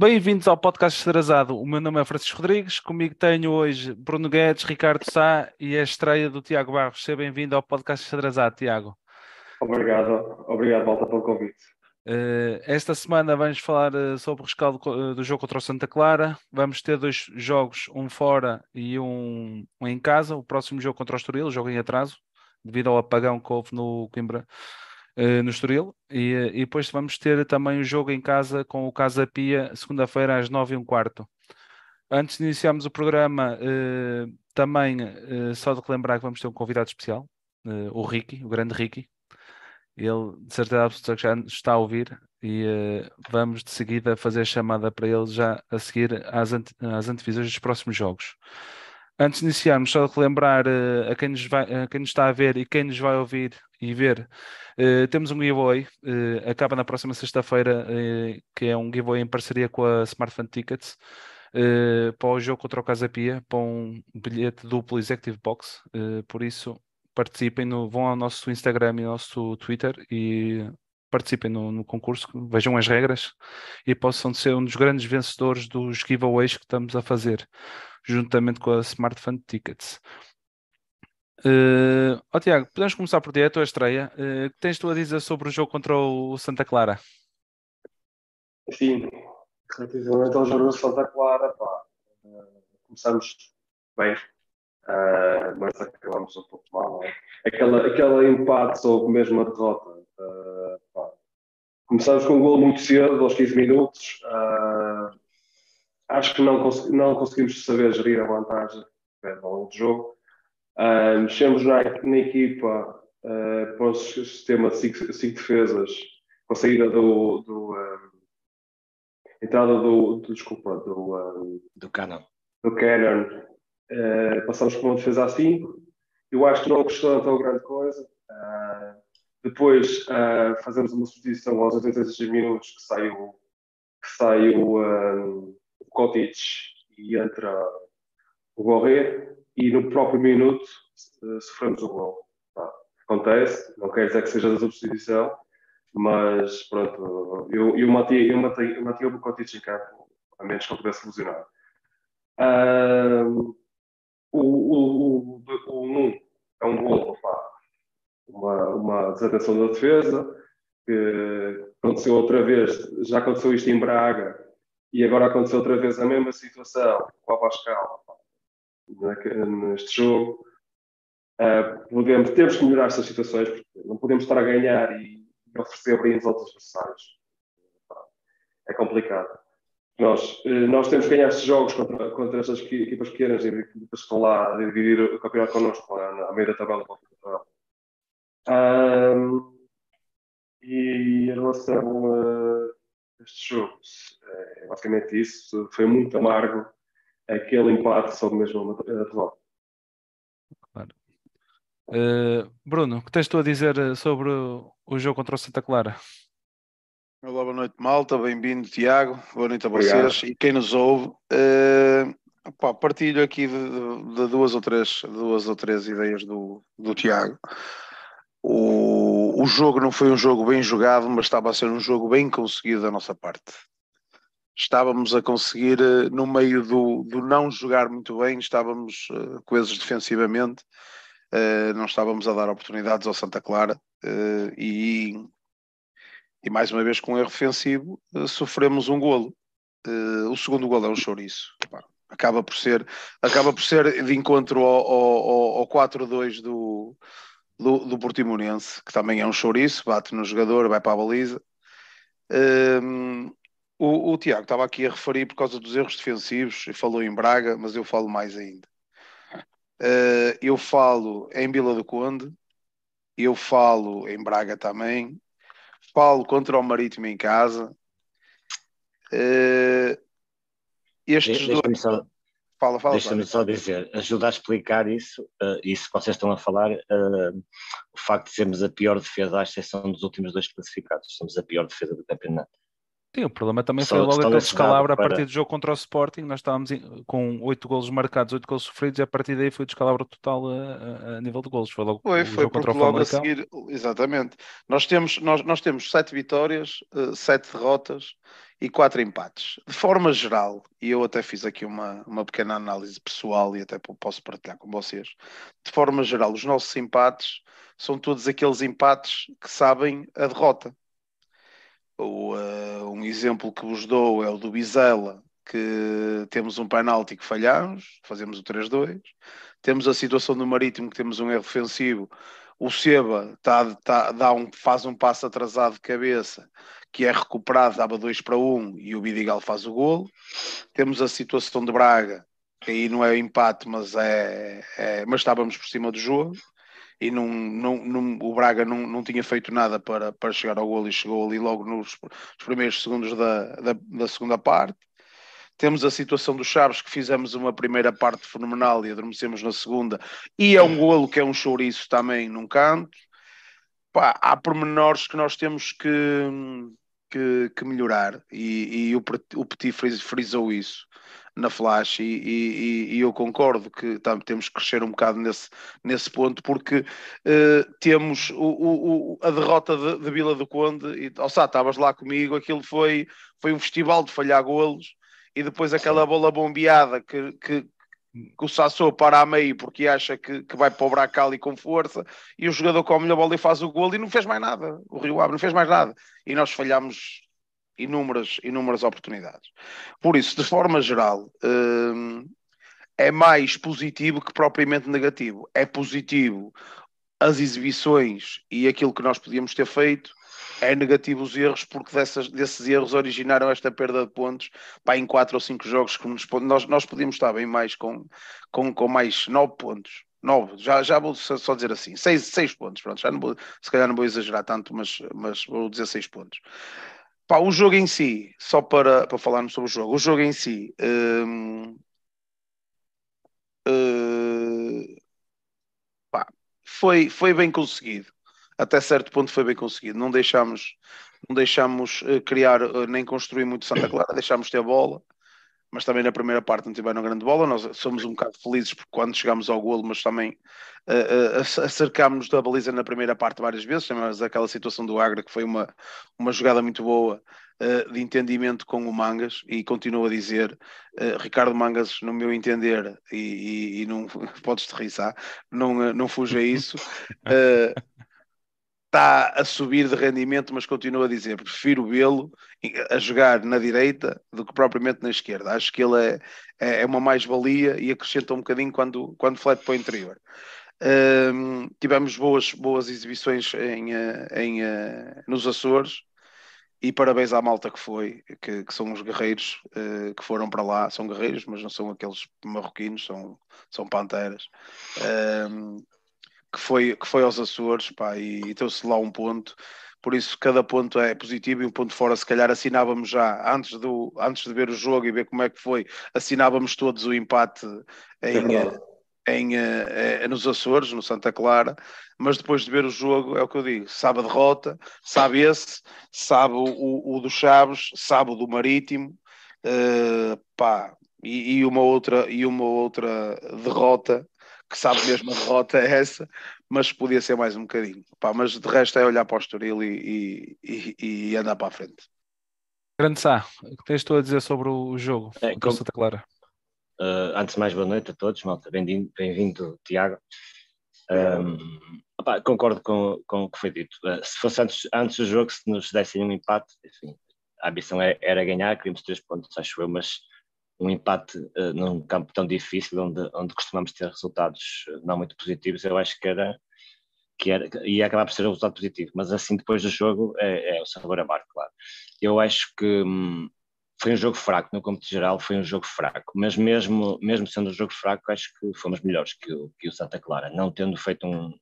Bem-vindos ao podcast Estrasado. O meu nome é Francisco Rodrigues. Comigo tenho hoje Bruno Guedes, Ricardo Sá e a estreia do Tiago Barros. Seja bem-vindo ao podcast Estrasado, Tiago. Obrigado, obrigado, Volta, pelo convite. Uh, esta semana vamos falar uh, sobre o rescaldo uh, do jogo contra o Santa Clara. Vamos ter dois jogos, um fora e um, um em casa. O próximo jogo contra o Estoril, jogo em atraso, devido ao apagão que houve no Coimbra uh, no Estoril. E, uh, e, depois vamos ter também o jogo em casa com o Casa Pia, segunda-feira às nove e um quarto. Antes de iniciarmos o programa, uh, também só de relembrar que vamos ter um convidado especial, o Ricky, o grande Ricky. Ele, de certeza absoluta, já está a ouvir e vamos de seguida fazer a chamada para ele já a seguir às, ante às antevisões dos próximos jogos. Antes de iniciarmos, só relembrar uh, a, quem nos vai, a quem nos está a ver e quem nos vai ouvir e ver, uh, temos um giveaway, uh, acaba na próxima sexta-feira, que é um giveaway em parceria com a Smart Fan Tickets, para o jogo contra o Casa Pia, para um bilhete duplo Executive Box, por isso participem, no, vão ao nosso Instagram e ao nosso Twitter e participem no, no, concurso, vejam as regras e possam ser um dos grandes vencedores dos giveaways que estamos a fazer juntamente com a Smart Fund Tickets. Uh, oh, Tiago, podemos começar por ti, a tua estreia. Uh, o que tens tu a dizer sobre o jogo contra o Santa Clara? Sim, relativamente ao jogo do Santa Clara, pá, uh, começamos bem, uh, mas acabamos um pouco mal. É? Aquela, aquela empate ou mesmo a derrota. Uh, começamos com um gol muito cedo, aos 15 minutos. Uh, acho que não, cons não conseguimos saber gerir a vantagem ao longo do jogo. Uh, mexemos na, na equipa uh, para o sistema de cinco, cinco defesas, com a saída do. do um, entrada do, do. Desculpa, do. Um, do Canon. Do Canon. Uh, passamos por uma defesa a 5. Eu acho que não custou tão grande coisa. Uh, depois uh, fazemos uma substituição aos 86 minutos que sai o, que sai o, Kotic e entra o Gorré e no próprio minuto sofremos o gol. acontece, não quer dizer que seja da substituição, mas pronto, eu, eu matei, eu matei, eu matei o Kotic em campo, a menos que eu pudesse lesionar. Uh, o, o, o, o 1 é um gol, uma, uma desatenção da defesa, que aconteceu outra vez, já aconteceu isto em Braga, e agora aconteceu outra vez a mesma situação com a Pascal neste jogo. Uh, podemos, temos que melhorar estas situações, porque não podemos estar a ganhar e oferecer brindes aos adversários. É complicado. Nós, eh, nós temos que ganhar estes jogos contra, contra estas equipas pequenas e equipas que estão lá a dividir o campeonato connosco, à meia da tabela. Um, e em relação a estes jogos, é basicamente isso. Foi muito amargo aquele empate sobre mesmo a derrota. Claro. Uh, Bruno, o que tens tu a dizer eh, sobre o jogo contra o Santa Clara? Olá, boa noite, malta. Bem-vindo, Tiago. Boa noite a vocês Obrigado. e quem nos ouve. Uh, partilho aqui de, de, de, duas, ou três, duas ou três ideias do, do Tiago. O, o jogo não foi um jogo bem jogado, mas estava a ser um jogo bem conseguido da nossa parte estávamos a conseguir, eh, no meio do, do não jogar muito bem, estávamos uh, coesos defensivamente, uh, não estávamos a dar oportunidades ao Santa Clara uh, e, e mais uma vez com um erro defensivo sofremos um golo. o segundo golo é um chouriço. Acaba por ser, acaba por ser de encontro ao, ao, ao 4-2 do, do, do Portimonense, que também é um chouriço, bate no jogador, vai para a baliza. Um, o, o, Tiago estava aqui a referir por causa dos erros defensivos, falou em Braga, mas eu falo mais ainda. Uh, eu falo em Vila do Conde, eu falo em Braga também, falo contra o Marítimo em casa. Uh, estes Deixa dois. Só, fala, fala. Deixa-me só dizer, ajuda a explicar isso, uh, isso que vocês estão a falar, o facto de sermos a pior defesa, à exceção dos últimos dois classificados, somos a pior defesa do campeonato. Sim, o problema também foi logo aquele descalabro para... a partir do jogo contra o Sporting. Nós estávamos com oito golos marcados, oito golos sofridos, e a partir daí foi o descalabro total a, a, nível de golos. Foi logo foi, o foi jogo contra o logo a seguir, exatamente. Nós temos, nós, nós temos sete vitórias, uh, sete derrotas e quatro empates. De forma geral, e eu até fiz aqui uma, uma pequena análise pessoal e até posso partilhar com vocês. De forma geral, os nossos empates são todos aqueles empates que sabem a derrota o, uh, um exemplo que vos dou é o do Bizela, que temos um penalti que falhamos, fazemos o 3-2. Temos a situação do Marítimo, que temos um erro defensivo. O Seba tá, tá, dá um, faz um passo atrasado de cabeça, que é recuperado, dava 2 para 1 um, e o Bidigal faz o golo. Temos a situação de Braga, que aí não é empate, mas, é, é mas estávamos por cima do jogo e não, não, não, o Braga não, não tinha feito nada para, para chegar ao golo e chegou ali logo nos, nos primeiros segundos da, da, da, segunda parte. Temos a situação dos Chaves, que fizemos uma primeira parte fenomenal e adormecemos na segunda, e é um golo que é um chouriço também num canto. Pá, há pormenores que nós temos que, que, que melhorar, e, e o, o Petit frisou isso na Flash e, e, e eu concordo que tá, temos que crescer um bocado nesse, nesse ponto porque uh, temos o, o, a derrota de, de, Vila do Conde e, oh, sabe, estavas lá comigo, aquilo foi, foi um festival de falhar golos e depois aquela bola bombeada que, que, que o Sassou para a meio porque acha que, que vai para o Bracali com força e o jogador come a bola e faz o gol e não fez mais nada. O Rio Ave não fez mais nada. E nós falhamos inúmeras, inúmeras oportunidades. Por isso, de forma geral, hum, é mais positivo que propriamente negativo. É positivo as exibições e aquilo que nós podíamos ter feito, é negativo os erros, porque dessas, desses erros originaram esta perda de pontos pá, em quatro ou cinco jogos que nos, nós, nós podíamos estar bem mais com, com, com mais nove pontos. Nove, já, já vou só dizer assim, seis, seis pontos, pronto, já não vou, se calhar não vou exagerar tanto, mas, mas vou dizer seis pontos. Pá, o jogo em si, só para, para falarmos sobre o jogo, o jogo em si hum, hum, pá, foi, foi bem conseguido. Até certo ponto foi bem conseguido. Não deixámos, não deixámos uh, criar uh, nem construir muito Santa Clara, deixámos ter a bola mas também na primeira parte não tiveram grande bola. Nós somos um bocado felizes porque quando chegamos ao golo, mas também uh, uh, acercámos da baliza na primeira parte várias vezes. Mas aquela situação do Agra que foi uma, uma jogada muito boa de entendimento com o Mangas e continuo a dizer, Ricardo Mangas, no meu entender, e, e, e não podes te risar, não, não fuja isso. Está a subir de rendimento, mas continuo a dizer, prefiro vê-lo a jogar na direita do que propriamente na esquerda. Acho que ele é, é, é uma mais-valia e acrescenta um bocadinho quando, quando flete para o interior. Um, tivemos boas, boas exibições em, eh, em, eh, nos Açores e parabéns à malta que foi, que, que são os guerreiros uh, que foram para lá, são guerreiros, mas não são aqueles marroquinos, são, são panteras. Um, que foi, que foi aos Açores pá, e, e deu-se lá um ponto. Por isso, cada ponto é positivo e um ponto fora, se calhar assinávamos já, antes, do, antes de ver o jogo e ver como é que foi, assinávamos todos o empate em, é em, eh, nos Açores, no Santa Clara, mas depois de ver o jogo, é o que eu digo, sabe a derrota, sabe esse, sabe o, o, do Chaves, sabe o do Marítimo, uh, pá, e, e, uma outra, e uma outra derrota que sabe mesmo a derrota é essa, mas podia ser mais um bocadinho. Pá, mas de resto é olhar para o Estoril e, e, e, andar para a frente. Grande Sá, o que tens tu a dizer sobre o jogo é, com Santa Clara? Uh, antes de mais, boa noite a todos, malta. Bem-vindo, bem Tiago. Um, opa, concordo com, com o que foi dito. Uh, se fosse antes, antes do jogo, se nos dessem um empate, enfim, a ambição é, era ganhar, queríamos três pontos, acho eu, mas um empate uh, num campo tão difícil, onde, onde costumamos ter resultados eh, não muito positivos, eu acho que era, que era ia acabar por ser um resultado positivo, mas assim depois do jogo é, é o sabor amargo, claro. Eu acho que hum, foi um jogo fraco, no cômputo geral foi um jogo fraco, mas mesmo, mesmo sendo um jogo fraco, acho que fomos melhores que o, que o Santa Clara, não tendo feito um,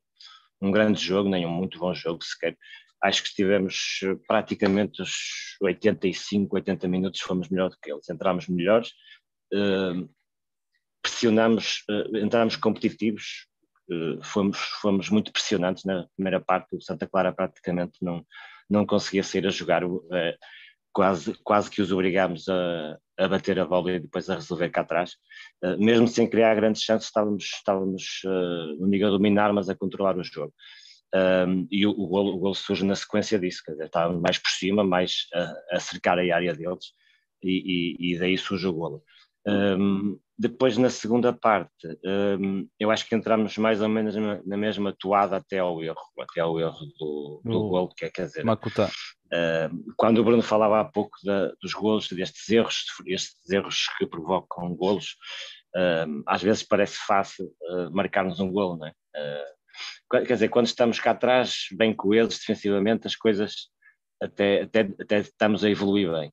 um grande jogo, nem um muito bom jogo sequer, acho que estivemos eh, praticamente os 85, 80 minutos fomos melhor do que eles. Entramos melhores, pressionamos, uh, entramos competitivos, uh, fomos, fomos muito pressionantes na primeira parte. O Santa Clara praticamente não, não conseguia sair a jogar. quase, quase que os obrigámos a, a bater a bola e depois a resolver cá atrás. Mesmo sem criar grandes chances, estávamos, estávamos não digo a dominar, mas a controlar o jogo. Um, e o, o, golo, o golo surge na sequência disso, quer dizer, estávamos mais por cima, mais a, a cercar a área deles, e, e, e daí surge o golo. Um, depois, na segunda parte, um, eu acho que entramos mais ou menos na, na, mesma toada até ao erro, até ao erro do, do oh, golo, que é, quer dizer, Makuta. Uh, quando o Bruno falava há pouco da, dos golos, destes erros, estes erros que provocam golos, uh, às vezes parece fácil uh, marcarmos um golo, não é? quer dizer, quando estamos cá atrás, bem coesos defensivamente, as coisas até, até, até estamos a evoluir bem.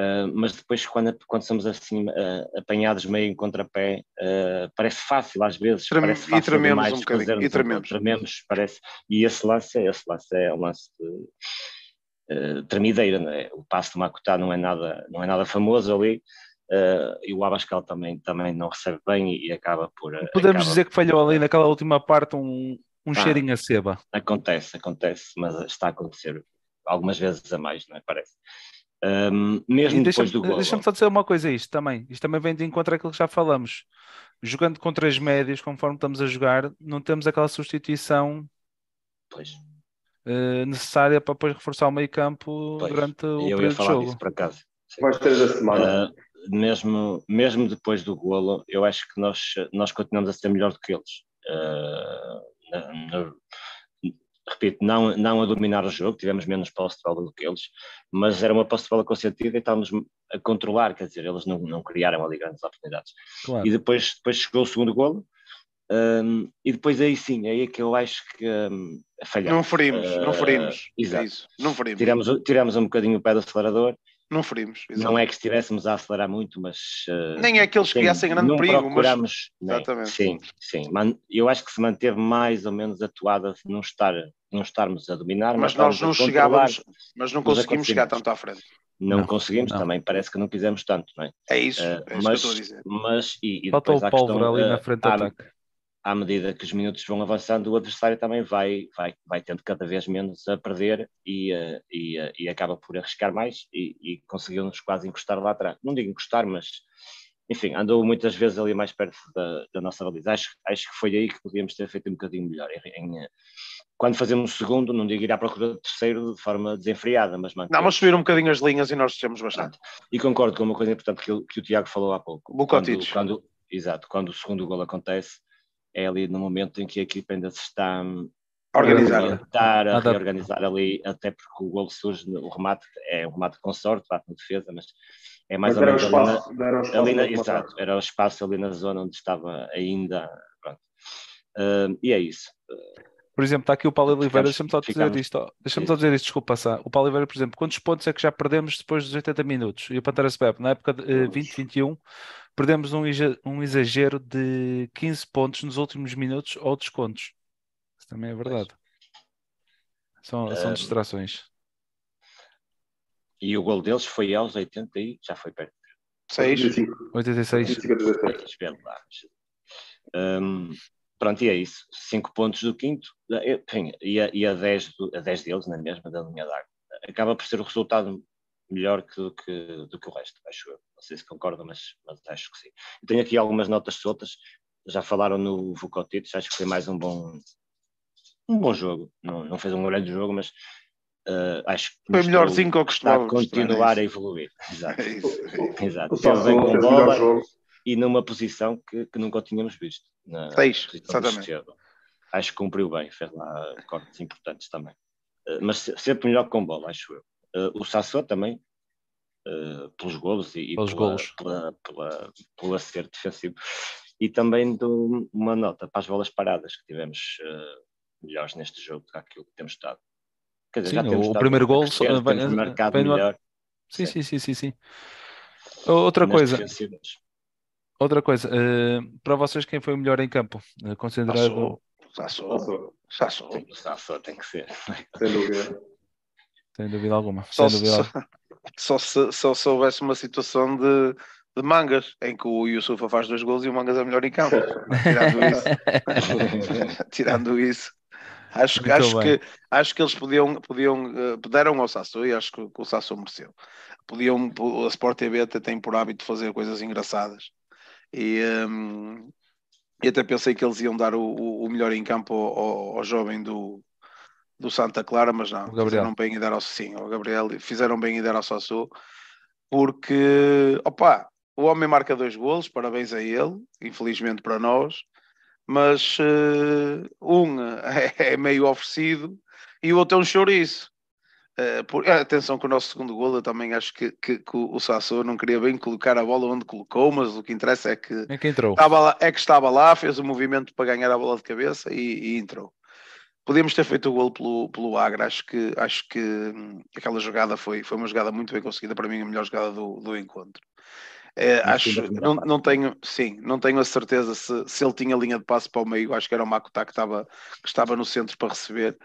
Uh, mas depois quando, quando somos assim uh, apanhados meio em contrapé uh, parece fácil às vezes Trem, parece fácil e trememos demais um bocadinho e trememos. trememos parece e esse lance esse lance é um lance de, uh, tremideira, é? o passo de Macutá não é nada, não é nada famoso ali, uh, e o Abascal também, também não recebe bem e, e acaba por... Podemos acaba dizer que falhou ali naquela última parte um, um ah, cheirinho a seba. Acontece, acontece, mas está a acontecer algumas vezes a mais, não é? Parece. Um, mesmo depois do gol. Deixa-me só dizer uma coisa a isto também. Isto também vem de encontro àquilo que já falamos. Jogando contra as médias, conforme estamos a jogar, não temos aquela substituição pois. Uh, necessária para depois reforçar o meio campo pois, durante o eu período de jogo. Disso, por acaso. Vais ter da semana. Uh, mesmo, mesmo depois do golo, eu acho que nós, nós continuamos a ser melhor do que eles. Uh, repito, não, não a dominar o jogo, tivemos menos posse de bola do que eles, mas era uma posse de bola consentida e estávamos a controlar, quer dizer, eles não, não criaram ali grandes oportunidades. Claro. E depois, depois chegou o segundo golo, um, e depois aí sim, aí é que eu acho que um, falhamos. Não ferimos, uh, não ferimos. É exato. É isso. Não ferimos. Tiramos, tiramos um bocadinho o pé do acelerador. Não ferimos. Exatamente. Não é que estivéssemos a acelerar muito, mas. Uh, Nem é que eles criassem grande perigo, procuramos, mas. Exatamente. Sim, sim. Eu acho que se manteve mais ou menos atuada não, estar, não estarmos a dominar. Mas, mas nós não chegávamos, mas não conseguimos chegar tanto à frente. Não, não conseguimos, não. também parece que não quisemos tanto, não é? É isso, uh, é isso mas, que eu estou a dizer. Mas, e, e Falta o pólvora ali na frente do ataque à medida que os minutos vão avançando, o adversário também vai, vai, vai tendo cada vez menos a perder e, uh, e, uh, e acaba por arriscar mais e, e conseguiu-nos quase encostar lá atrás. Não digo encostar, mas enfim, andou muitas vezes ali mais perto da, da nossa baliza. Acho, acho que foi aí que podíamos ter feito um bocadinho melhor. Em, em, quando fazemos o segundo, não digo ir à procura do terceiro de forma desenfreada, mas manter. Não, mas subir um bocadinho as linhas e nós temos bastante. E concordo com uma coisa importante que, que o Tiago falou há pouco. Quando, quando, exato, quando o segundo gol acontece, é ali no momento em que a equipa ainda se está a organizar, a, a reorganizar ali, até porque o gol surge, o remate é um remate com sorte, bate na defesa, mas é mais mas ou menos espaço, ali, na, ali na, exato, era o espaço ali na zona onde estava ainda, uh, e é isso. Por exemplo, está aqui o Paulo Oliveira, deixa-me só dizer isto, deixa-me só dizer isto, desculpa, Sá. o Paulo Oliveira, por exemplo, quantos pontos é que já perdemos depois dos 80 minutos? E o Pantera Sebep, na época de uh, 2021, perdemos um, um exagero de 15 pontos nos últimos minutos ou descontos. Isso também é verdade. São, são distrações. E o gol deles foi aos 80 e já foi perto. 6. 86. Um, pronto, e é isso. 5 pontos do quinto enfim, e, a, e a, 10 do, a 10 deles na mesma da linha d'água. Acaba por ser o resultado melhor que, do, que, do que o resto, acho eu. Não sei se concordam, mas, mas acho que sim. Eu tenho aqui algumas notas soltas. Já falaram no Vukotic, acho que foi mais um bom, um bom jogo. Não, não fez um grande jogo, mas uh, acho que foi melhorzinho que eu costumava. A continuar a evoluir. Exato. É isso, é Exato. Esteve bem com bola e numa posição que, que nunca tínhamos visto. Na Seis, exatamente. Acho que cumpriu bem, fez lá cortes importantes também. Uh, mas sempre melhor com bola, acho eu. Uh, o Sassou também, uh, pelos golos e, pelos pela, golos. Pela, pela, pelo acerto defensivo. E também dou uma nota para as bolas paradas que tivemos melhores neste jogo do que aquilo que temos estado. Quer dizer, sim, já temos o primeiro gol vai, marcado vai melhor. Sim, sim, sim, sim, sim. Outra coisa. Outra coisa, uh, para vocês quem foi o melhor em campo? Uh, considerado. Sassou. Sassou. Sassou tem que ser. Sem dúvida. Sem dúvida alguma. Só, Sem dúvida só, só, se, só se houvesse uma situação de, de mangas, em que o Yusufa faz dois gols e o Mangas é melhor em campo. Tirando isso. Tirando isso. Acho, acho, que, acho que eles podiam, podiam uh, deram ao Sasso e acho que, que o Sasso mereceu. podiam, a Sport TV até tem por hábito fazer coisas engraçadas. E, um, e até pensei que eles iam dar o, o melhor em campo ao, ao, jovem do, do Santa Clara, mas não, fizeram bem em dar ao sim, ao Gabriel, fizeram bem em dar ao Sassou, porque opa, o homem marca dois golos, parabéns a ele, infelizmente para nós, mas uh, um é, é, meio oferecido e o outro é um chouriço. Uh, por, uh, atenção que o nosso segundo golo eu também acho que, que, que o Sassou não queria bem colocar a bola onde colocou, mas o que interessa é que, é que entrou. Estava lá, é que estava lá, fez o movimento para ganhar a bola de cabeça e, e entrou. Podíamos ter feito o golo pelo, pelo Agra, acho que, acho que hum, aquela jogada foi, foi uma jogada muito bem conseguida, para mim a melhor jogada do, do encontro. É, acho, não, não tenho, sim, não tenho a certeza se, se ele tinha linha de passe para o meio, acho que era o Makuta que estava, que estava no centro para receber.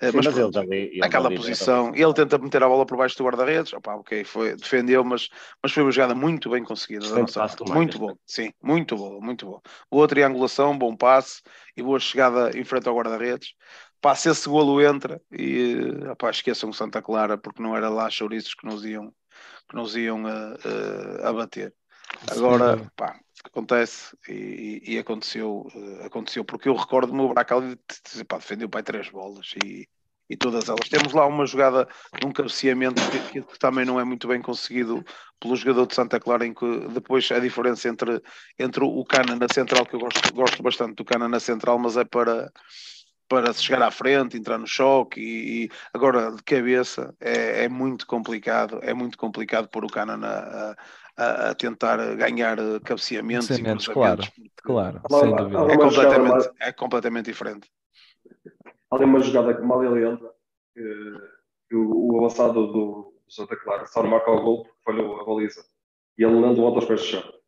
Eh, sim, mas, mas pronto, ele, ele naquela posição, ele tenta meter a bola por baixo do guarda-redes, ok, foi, defendeu, mas, mas foi uma jogada muito bem conseguida Muito bom, sim, muito boa, muito boa. Boa triangulação, bom passe e boa chegada em frente ao guarda-redes. Passa esse golo entra e opá, esqueçam o Santa Clara porque não era lá chouriços que nos iam que nos iam a, a, bater. Agora, pá, acontece e, e aconteceu, uh, aconteceu, porque eu recordo-me o Bracali pá, defendeu pai três bolas e, e todas elas. Temos lá uma jogada num cabeceamento que, que, também não é muito bem conseguido pelo jogador de Santa Clara, em que depois a diferença entre, entre o Cana na central, que eu gosto, gosto bastante do Cana na central, mas é para para chegar à frente, entrar no choque e, e agora de cabeça é, é, muito complicado, é muito complicado pôr o Cana na, a, a, tentar ganhar cabeceamentos, cabeceamentos e claro, claro, sem dúvida. É completamente, é completamente diferente. Ali uma jogada que mal ele entra, que, que o, o, avançado do, do Santa Clara só não marca o gol porque falhou a baliza e ele não volta aos pés do chão.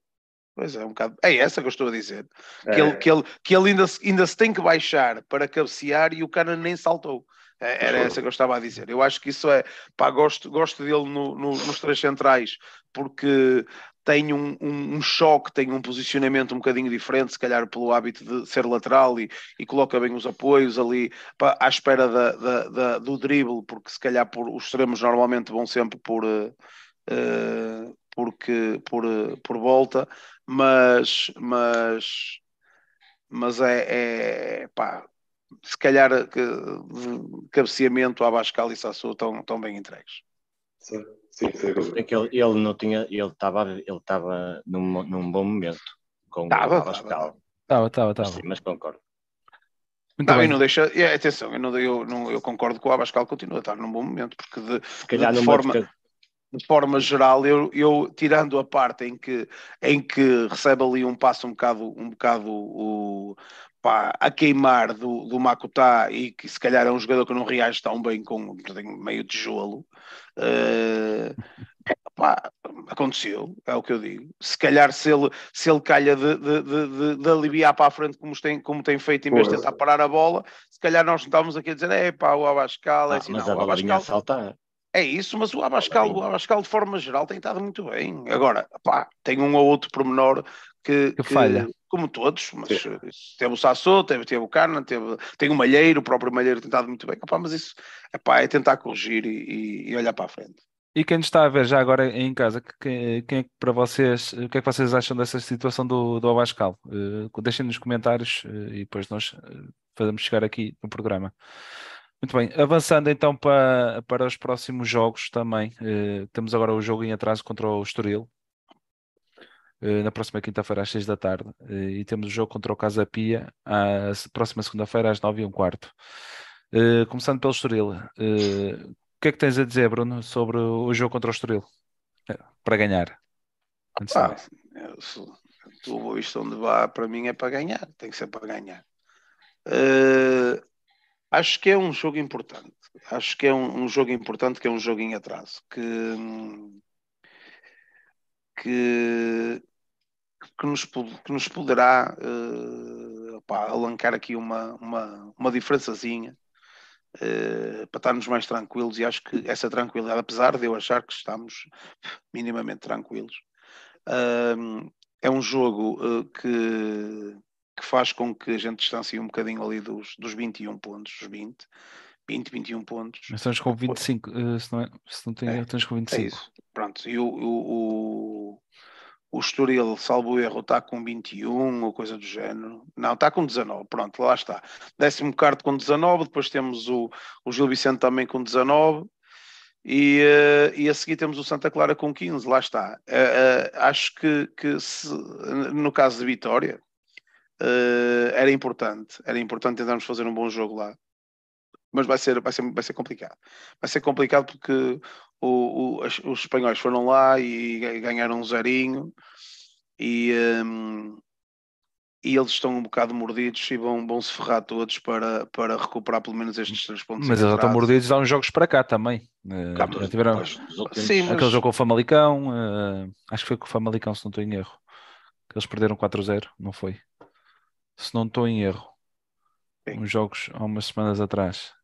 Pois é, um bocado. É essa que eu estou a dizer. É. Que, ele, que, ele, que ele ainda, ainda se tem que baixar para cabecear e o cara nem saltou. É, era essa que eu estava a dizer. Eu acho que isso é. Pá, gosto, gosto dele no, no, nos três centrais, porque tem um, um, um, choque, tem um posicionamento um bocadinho diferente, se calhar pelo hábito de ser lateral e, e coloca bem os apoios ali pá, à espera da, da, da, do drible, porque se calhar por, os extremos normalmente vão sempre por. Uh, porque, por, por volta, mas, mas, mas é, é pá, se calhar que, cabeceamento, Abascal e Sassou estão, estão bem entregues. Sim, sim, sim. É que ele, ele não tinha, ele estava ele estava num, num bom momento com tava, o Abascal. Estava, estava, estava. Sim, mas concordo. Muito não, bem. não deixa, é, atenção, eu, não, eu, não, eu concordo com o Abascal continua a estar num bom momento, porque de, se calhar de forma, de forma geral, eu, eu tirando a parte em que, em que recebe ali um passo um bocado, um bocado o, pá, a queimar do, do Makutá e que se calhar é um jogador que não reage tão bem com meio tijolo, uh, pá, aconteceu, é o que eu digo. Se calhar se ele, se ele calha de, de, de, de aliviar para a frente como tem, como tem feito, em vez de tentar parar a bola, se calhar nós não estávamos aqui a dizer, é pá, o Abascal, é ah, assim, mas não, a o Abascal... saltar. É isso, mas o Abascal, o Abascal de forma geral tem estado muito bem. Agora, pá, tem um ou outro pormenor que, que, que falha. Como todos, mas Sim. teve o Sassou, teve, teve o Carna, teve, tem o Malheiro, o próprio Malheiro tem estado muito bem. Epá, mas isso epá, é tentar corrigir e, e, olhar para a frente. E quem está a ver já agora em casa, quem, quem é para vocês, o que é que vocês acham dessa situação do, do Abascal? Uh, deixem nos comentários uh, e depois nós uh, fazemos chegar aqui no programa. Muito bem, avançando então para, para os próximos jogos também. Uh, temos agora o jogo em atraso contra o Estoril, uh, na próxima quinta-feira às 6 da tarde. Uh, e temos o jogo contra o Casa Pia, a próxima segunda-feira às 9 e um quarto. começando pelo Estoril, o que é que tens a dizer, Bruno, sobre o jogo contra o Estoril? para ganhar. Ah, eu, isto onde vá, para mim é para ganhar, tem que ser para ganhar. Uh, Acho que é um jogo importante. Acho que é um, um jogo importante, que é um jogo em atraso, que, que, que, nos, que nos poderá uh, alancar aqui uma, uma, uma diferençazinha uh, para estarmos mais tranquilos. E acho que essa tranquilidade, apesar de eu achar que estamos minimamente tranquilos, uh, é um jogo que que faz com que a gente distancie um bocadinho ali dos, dos 21 pontos, os 20, 20, 21 pontos. Estamos com 25, uh, se não, é, se não tenho, é, estamos com 25. É isso. Pronto, e o, o, o Estoril, salvo erro, está com 21 ou coisa do género. Não, está com 19, pronto, lá está. Décimo quarto com 19, depois temos o, o Gil Vicente também com 19. E, uh, e a seguir temos o Santa Clara com 15, lá está. Uh, acho que, que se, no caso de Vitória era importante, era importante tentarmos fazer um bom jogo lá mas vai ser, vai ser, vai ser complicado. Vai ser complicado porque o, o, os espanhóis foram lá e ganharam um zerinho e, um, e eles estão um bocado mordidos e vão, vão se ferrar todos para, para recuperar pelo menos estes três pontos. Mas eles já estão mordidos há uns jogos para cá também. Cá, já tiveram pois, sim, mas... aquele jogo com o Famalicão, uh, acho que foi com o Famalicão, se não estou em erro. Que eles perderam 4-0, não foi? Se não estou em erro. Sim. Uns jogos há umas semanas atrás.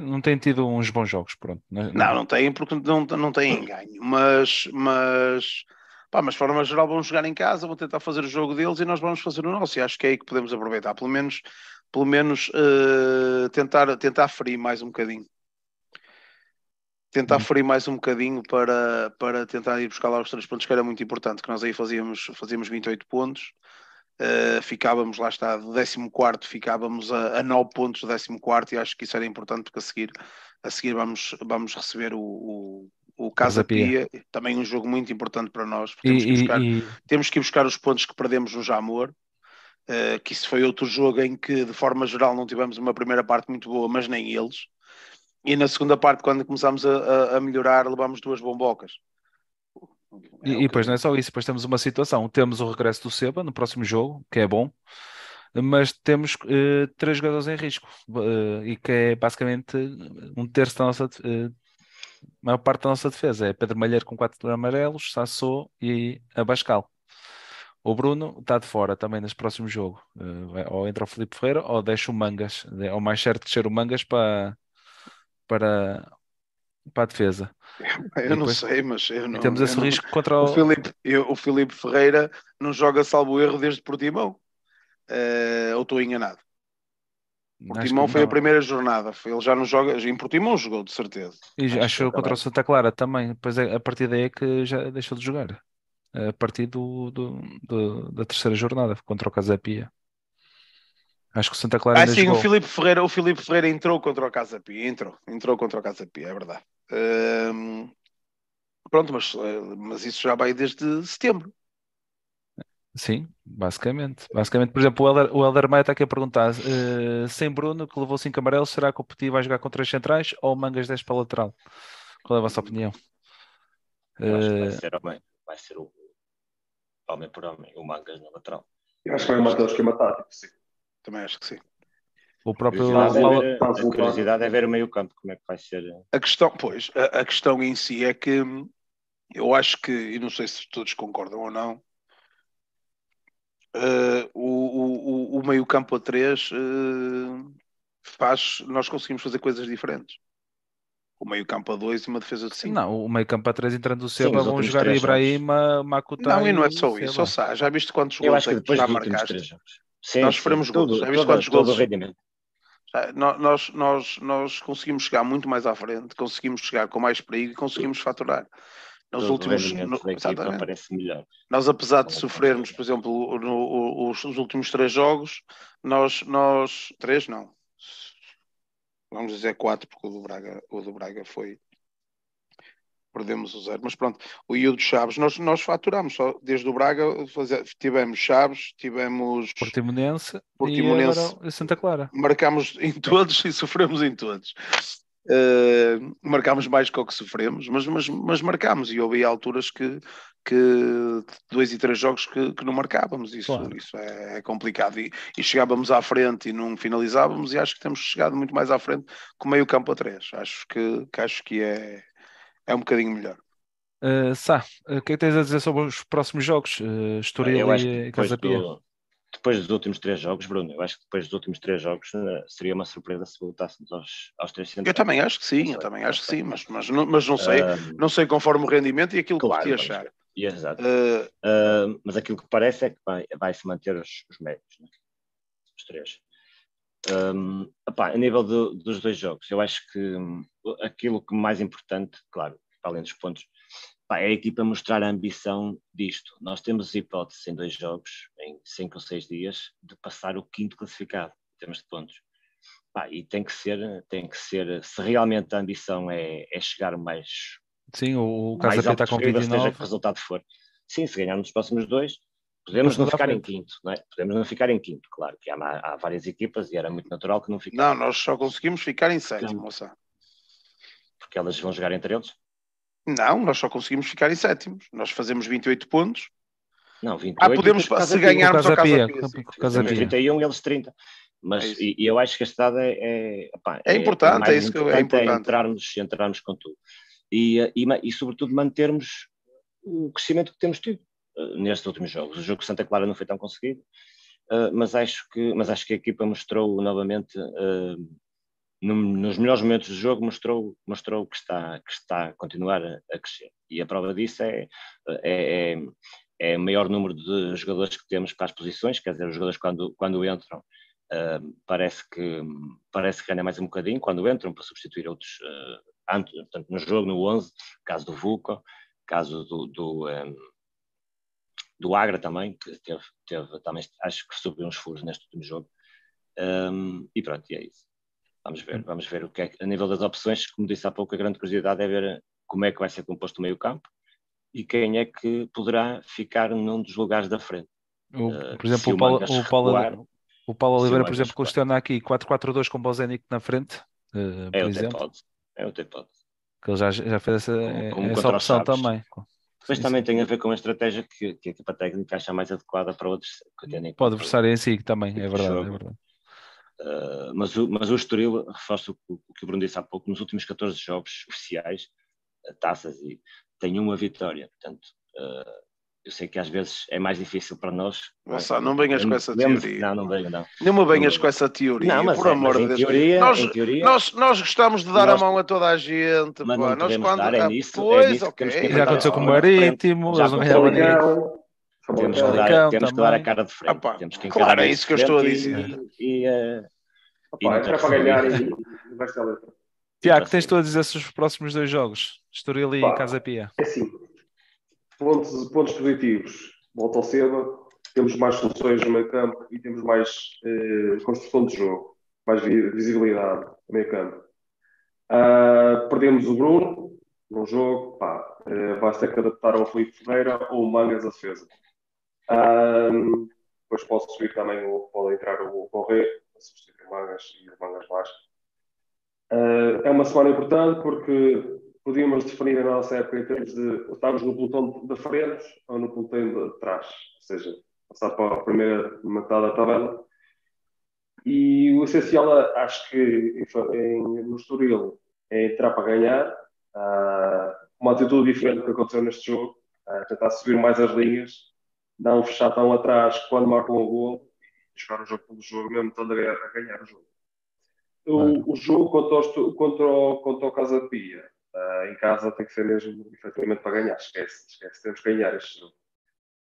Não tem tido uns bons jogos, pronto. Não, é? não, não tem, porque não, não têm ganho, mas, mas, pá, mas de forma geral vão jogar em casa, vão tentar fazer o jogo deles e nós vamos fazer o nosso, e acho que é aí que podemos aproveitar, pelo menos, pelo menos uh, tentar, tentar ferir mais um bocadinho. Tentar hum. ferir mais um bocadinho para, para tentar ir buscar lá os três pontos, que era muito importante, que nós aí fazíamos, fazíamos 28 pontos, Uh, ficávamos, lá está, do 14 ficávamos a, a 9 pontos do 14 e acho que isso era importante porque a seguir, a seguir vamos, vamos receber o, o, o Casa Pia, também um jogo muito importante para nós. Temos, que buscar, e... temos que buscar os pontos que perdemos no Jamor. Uh, que isso foi outro jogo em que, de forma geral, não tivemos uma primeira parte muito boa, mas nem eles. E na segunda parte, quando começámos a, a, a melhorar, levámos duas bombocas. É e, depois não é só isso, depois temos uma situação. Temos o regresso do Seba no próximo jogo, que é bom, mas temos uh, três jogadores em risco uh, e que é basicamente um terço da nossa uh, maior parte da nossa defesa. É Pedro Malheiro com quatro amarelos, Sassou e Abascal. O Bruno está de fora também neste próximo jogo. ou entra o Felipe Ferreira ou deixa o Mangas. É o mais certo descer o Mangas para, para, para a defesa. Eu depois, não sei, mas eu não. Temos esse risco contra o. O Filipe, eu, o Filipe Ferreira não joga salvo erro desde Portimão. Uh, ou estou enganado? Portimão foi a primeira jornada. Ele já não joga. Em Portimão jogou, de certeza. E acho, acho que contra o Santa Clara também. Depois é, a partir daí é que já deixou de jogar. A partir do, do, do da terceira jornada contra o Casapia. Acho que o Santa Clara. Ah, sim, jogou. o Filipe Ferreira, o Filipe Ferreira entrou contra o Casa Pia, entrou, entrou contra o Casa Pia, é verdade. Um, pronto, mas, eh, mas isso já vai desde setembro. Sim, basicamente. Basicamente, por exemplo, o Helder, o Helder Maia está aqui a perguntar: uh, sem Bruno, que levou 5 amarelos, será que o Petit vai jogar com três centrais ou Mangas 10 para a lateral? Qual é a vossa opinião? Eu acho que vai ser, homem, vai ser o homem por homem, o Mangas na lateral. Eu acho que vai manter o esquema tático, sim. Também acho que sim. O próprio. A curiosidade, é ver, a curiosidade é ver o meio campo, como é que vai ser. A questão, pois, a, a, questão em si é que eu acho que, e não sei se todos concordam ou não, uh, o, o, o meio campo a 3 uh, eh, faz, nós conseguimos fazer coisas diferentes. O meio campo a 2 e uma defesa de 5. Não, o meio campo a 3 entrando o Seba, vão jogar Ibrahima, Makuta. Não, e não é só isso, só, já viste quantos gols é que já marcaste? Sim, nós sofremos gols. Já viste quantos gols? Nós, nós, nós conseguimos chegar muito mais à frente, conseguimos chegar com mais perigo e conseguimos faturar. Nos últimos. No. Nós, apesar de sofrermos, por exemplo, no, os, os, últimos três jogos, nós, nós. Três não. Vamos dizer quatro, porque o do Braga, o do Braga foi, perdemos o zero. Mas pronto, o Io Chaves, nós, nós faturamos só desde o Braga, tivemos Chaves, tivemos Portimonense, Portimonense e, Santa Clara. Marcámos em todos e sofremos em todos. Uh, marcámos mais que o que sofremos, mas, mas, mas marcámos e houve alturas que, que dois e três jogos que, que não marcávamos. Isso, claro. isso é, é complicado. E, e, chegávamos à frente e não finalizávamos, e acho que temos chegado muito mais à frente com meio campo a três. Acho que, que acho que é, é um bocadinho melhor. Uh, Sá, o que é que tens a dizer sobre os próximos jogos? Uh, Estoril e Casa Pia? Do, depois dos últimos três jogos, Bruno, eu acho que depois dos últimos três jogos uh, seria uma surpresa se voltássemos aos, aos três centros. Eu também acho que sim, eu também acho que sim, mas, mas, não, mas não sei, uh, não sei conforme o rendimento e aquilo claro, que te achar. Exato. Uh, mas aquilo que parece é que vai, vai se manter os, os médios, né? os três. Um, epá, a nível do, dos dois jogos, eu acho que um, aquilo que mais importante, claro, além dos pontos, epá, é a equipa mostrar a ambição disto. Nós temos hipótese em dois jogos, em cinco ou seis dias, de passar o quinto classificado em termos de pontos. Epá, e tem que ser, tem que ser, se realmente a ambição é, é chegar mais. Sim, o, Casa está com 29. Seja que resultado for. Sim, se ganharmos os próximos dois, Podemos não ficar em quinto, não é? Podemos não ficar em quinto, claro, que há, há, várias equipas e era muito natural que não ficasse. Não, nós só conseguimos ficar em sétimo, moça. Porque elas vão jogar entre eles? Não, nós só conseguimos ficar em sétimos. Nós fazemos 28 pontos. Não, 28. Ah, podemos, se ganharmos o Casa Pia. Casa Pia. 31 e eles 30. Mas é e, e, eu acho que a estada é, é, opa, é, é importante, é, é isso que é importante. É entrarmos, entrarmos com tudo. E, e, e, sobretudo, mantermos o crescimento que temos tido. Eh, nestes últimos jogos. O jogo Santa Clara não foi tão conseguido, uh, mas, acho que, mas acho que a equipa mostrou novamente, uh, no, nos melhores momentos do jogo, mostrou, mostrou que, está, que está a continuar a, crescer. E a prova disso é, é, é, é, o maior número de jogadores que temos para as posições, quer dizer, os jogadores quando, quando entram. Uh, parece que parece que ganha mais um bocadinho quando entram para substituir outros antes, portanto, no jogo, no 11, caso do Vulco, caso do, do um, do Agra também, que teve, teve também, acho que subiu uns furos neste último jogo. Um, e pronto, e é isso. Vamos ver, vamos ver o que é a nível das opções, como disse há pouco, a grande curiosidade é ver como é que vai ser composto o meio-campo e quem é que poderá ficar num dos lugares da frente. O, por exemplo, o Paulo, o Paulo, o Paulo Oliveira, por exemplo, questiona aqui 4-4-2 com Bozenic na frente. Uh, é, o exemplo. é o T-Pod. Que ele já, já fez essa, essa opção também. Mas também tem a ver com a estratégia que, que a equipa técnica acha mais adequada para outros. Pode adversário em si também, é verdade. É verdade. Uh, mas, o, mas o Estoril, reforço o, o, que o Bruno disse há pouco, nos últimos 14 jogos oficiais, taças, e tem uma vitória. Portanto, uh, eu sei que às vezes é mais difícil para nós. Nossa, não venhas com essa teoria. Não, não venho, não. Não me venhas com essa teoria, não, mas por é, amor de Deus. Teoria, nós, teoria, nós, nós gostamos de dar nós, a mão a toda a gente. Mas pô. nós quando. Dar, é nisso, pois, é nisso okay. que Já aconteceu com o Marítimo, eles não ganhavam Temos, que dar, temos que dar a cara de frente. Opa, temos que claro, é isso que eu estou a dizer. E, e, uh, Opa, é para ganhar e vai ser a letra. Tiago, tens tu a dizer sobre os próximos dois jogos? Estoril e Casa Pia. É assim, pontos, pontos positivos volta ao Seba, temos mais soluções no meio campo e temos mais eh, construção de jogo, mais visibilidade no meio campo. Uh, perdemos o Bruno no jogo, pá, uh, vai ter que adaptar ao Felipe Ferreira ou o Mangas a defesa. Uh, depois posso subir também, o, pode entrar o Correia, substituir o Mangas e o Mangas baixo. Uh, é uma semana importante porque podíamos definir a nossa época em termos de estarmos no pelotão da frente ou no pelotão de trás, ou seja, passar para a primeira metade da tabela. E o essencial, acho que em, no Estoril, é entrar para ganhar, uma atitude diferente do que aconteceu neste jogo, tentar subir mais as linhas, não fechar tão atrás quando marcam o gol e jogar o jogo pelo jogo, mesmo estando a, a ganhar o jogo. O, o jogo contra o, contra o, contra o Casa Pia Uh, em casa tem que ser mesmo efetivamente para ganhar. Esquece, esquece. Temos que ganhar este jogo.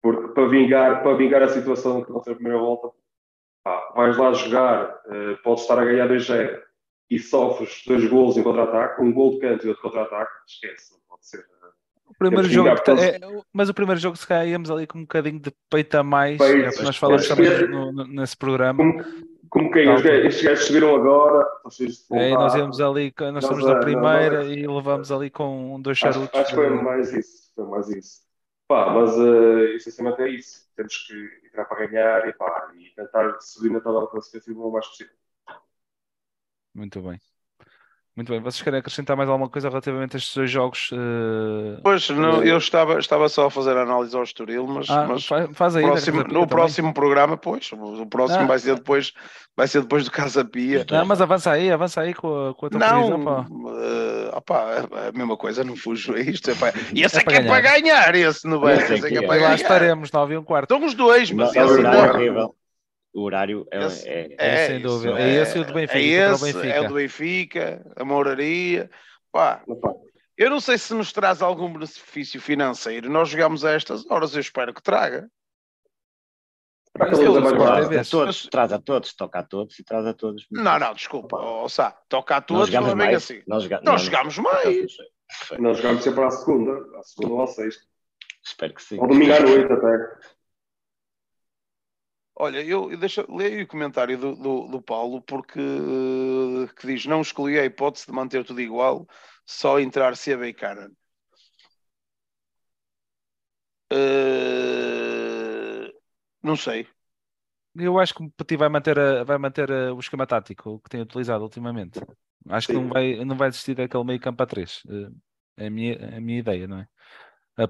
Porque para vingar, para vingar a situação que aconteceu na primeira volta, pá, vais lá jogar, uh, podes estar a ganhar 2-0 e sofres dois gols em contra-ataque, um gol de canto e outro contra-ataque, esquece, não pode ser. O primeiro jogo, é, mas o primeiro jogo, se calhar, íamos ali com um bocadinho de peito a mais, peito, é, nós falamos também no, no, nesse programa. Como, como quem? Gajos, estes gajos subiram agora. É, nós íamos ali, nós, nós estamos na primeira nós, e levamos ali com dois charutos. Acho, acho que foi mais isso. Foi mais isso. Pá, mas uh, essencialmente é isso. Temos que entrar para ganhar e, pá, e tentar subir na tabela classificativa o mais possível. Muito bem. Muito bem, vocês querem acrescentar mais alguma coisa relativamente a estes dois jogos? Uh... Pois, não, eu estava, estava só a fazer a análise ao Estoril, mas, ah, mas faz aí, próximo, no próximo programa, pois, o próximo ah, vai ser depois, vai ser depois do Casa Pia. Não, mas avança aí, avança aí com a, com a tua não, uh, opá, é a mesma coisa, não fujo a isto. É para... E esse é, é que é para ganhar, esse não vai. Esse é que é para ganhar. Lá estaremos, 9 e um quarto. Estão os dois, mas não, esse não é o horário é, esse, é, é, é, sem dúvida. É, esse o do Benfica. É esse, Benfica. é o do Benfica, a moraria. Pá, eu não sei se nos traz algum benefício financeiro. Nós jogamos a estas horas, eu espero que traga. Para Mas. A todos, traz a todos, toca a todos e traz a todos. Não, não, desculpa, Sá, toca a Nós todos, não jogamos é bem assim. Nós, joga- Nós não, jogámos não. mais. Nós jogamos sempre à segunda, à segunda ou à sexta. Espero que sim. Ou domingo à noite até. Olha, eu, eu deixa, leio o comentário do, do, do Paulo, porque eh, que diz: não escolhi a hipótese de manter tudo igual, só entrar CB e Karen. Eh, não sei. Eu acho que o Petit vai manter, a- vai manter a- o esquema tático que tem utilizado ultimamente. Acho que Sim. não vai, não vai desistir daquele meio campo a três. Eh, É a minha, a minha ideia, não é?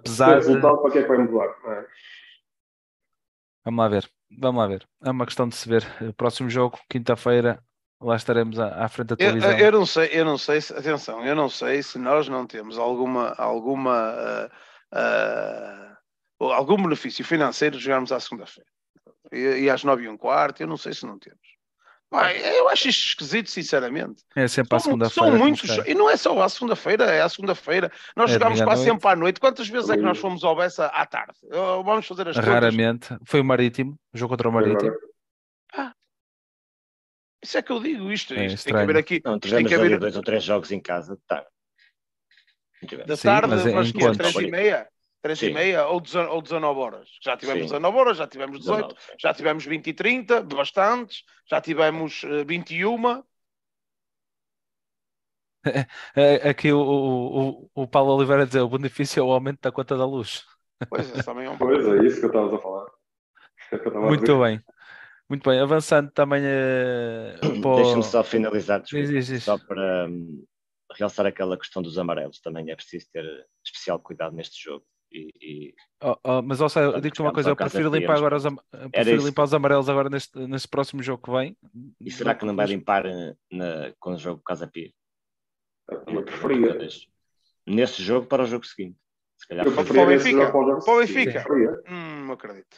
Se Apesar o de. resultado, para que é que vai mudar? é? Vamos lá ver. Vamos lá ver. É uma questão de se ver. Eh, Próximo jogo, quinta-feira, lá estaremos à, à frente da Eu, televisão. eu não sei, eu não sei se, atenção, eu não sei se nós não temos alguma, alguma, ah, ou algum benefício financeiro de jogarmos à segunda-feira. E, e às nove e um quarto, eu não sei se não temos. Eu acho isto esquisito, sinceramente. É sempre à São, segunda-feira. são muitos E não é só à segunda-feira, é à segunda-feira. Nós É jogámos à quase noite. sempre à noite. Quantas vezes é que nós fomos ao Bessa à tarde? Vamos fazer as contas. Raramente. Foi o Marítimo, o jogo contra o Marítimo. Isso é que eu digo, isto, É isto tem que haver aqui. Não, tem que haver dois ou três jogos em casa de tarde. Da Sim, tarde, mas é mas, em que é três e meia? Três e Sim. meia ou 19, ou 19 horas? Já tivemos Sim. 19 horas, já tivemos 18, 19, sim. já tivemos 20 e 30, bastantes, já tivemos eh, 21. É, Aqui o, o, o, Paulo Oliveira dizer o benefício é o aumento da conta da luz. Pois, esse também é um Pois é, isso que eu estava a falar. É estava a Muito dizer. bem. Muito bem. Avançando também eh, para Deixa-me só finalizar, desculpa, Diz, diz, diz. só para hum, realçar aquela questão dos amarelos. Também é preciso ter especial cuidado neste jogo. E, e Oh, oh, mas eu Quando digo-te uma coisa, eu prefiro limpar agora os, am- prefiro limpar os amarelos agora neste, neste próximo jogo que vem. e será que não vai limpar eh, na, quando o jogo Casa Pia? Eu preferia. Nesse jogo para o jogo seguinte. Se calhar Eu Para o Benfica. para o. Benfica. Hum, não acredito.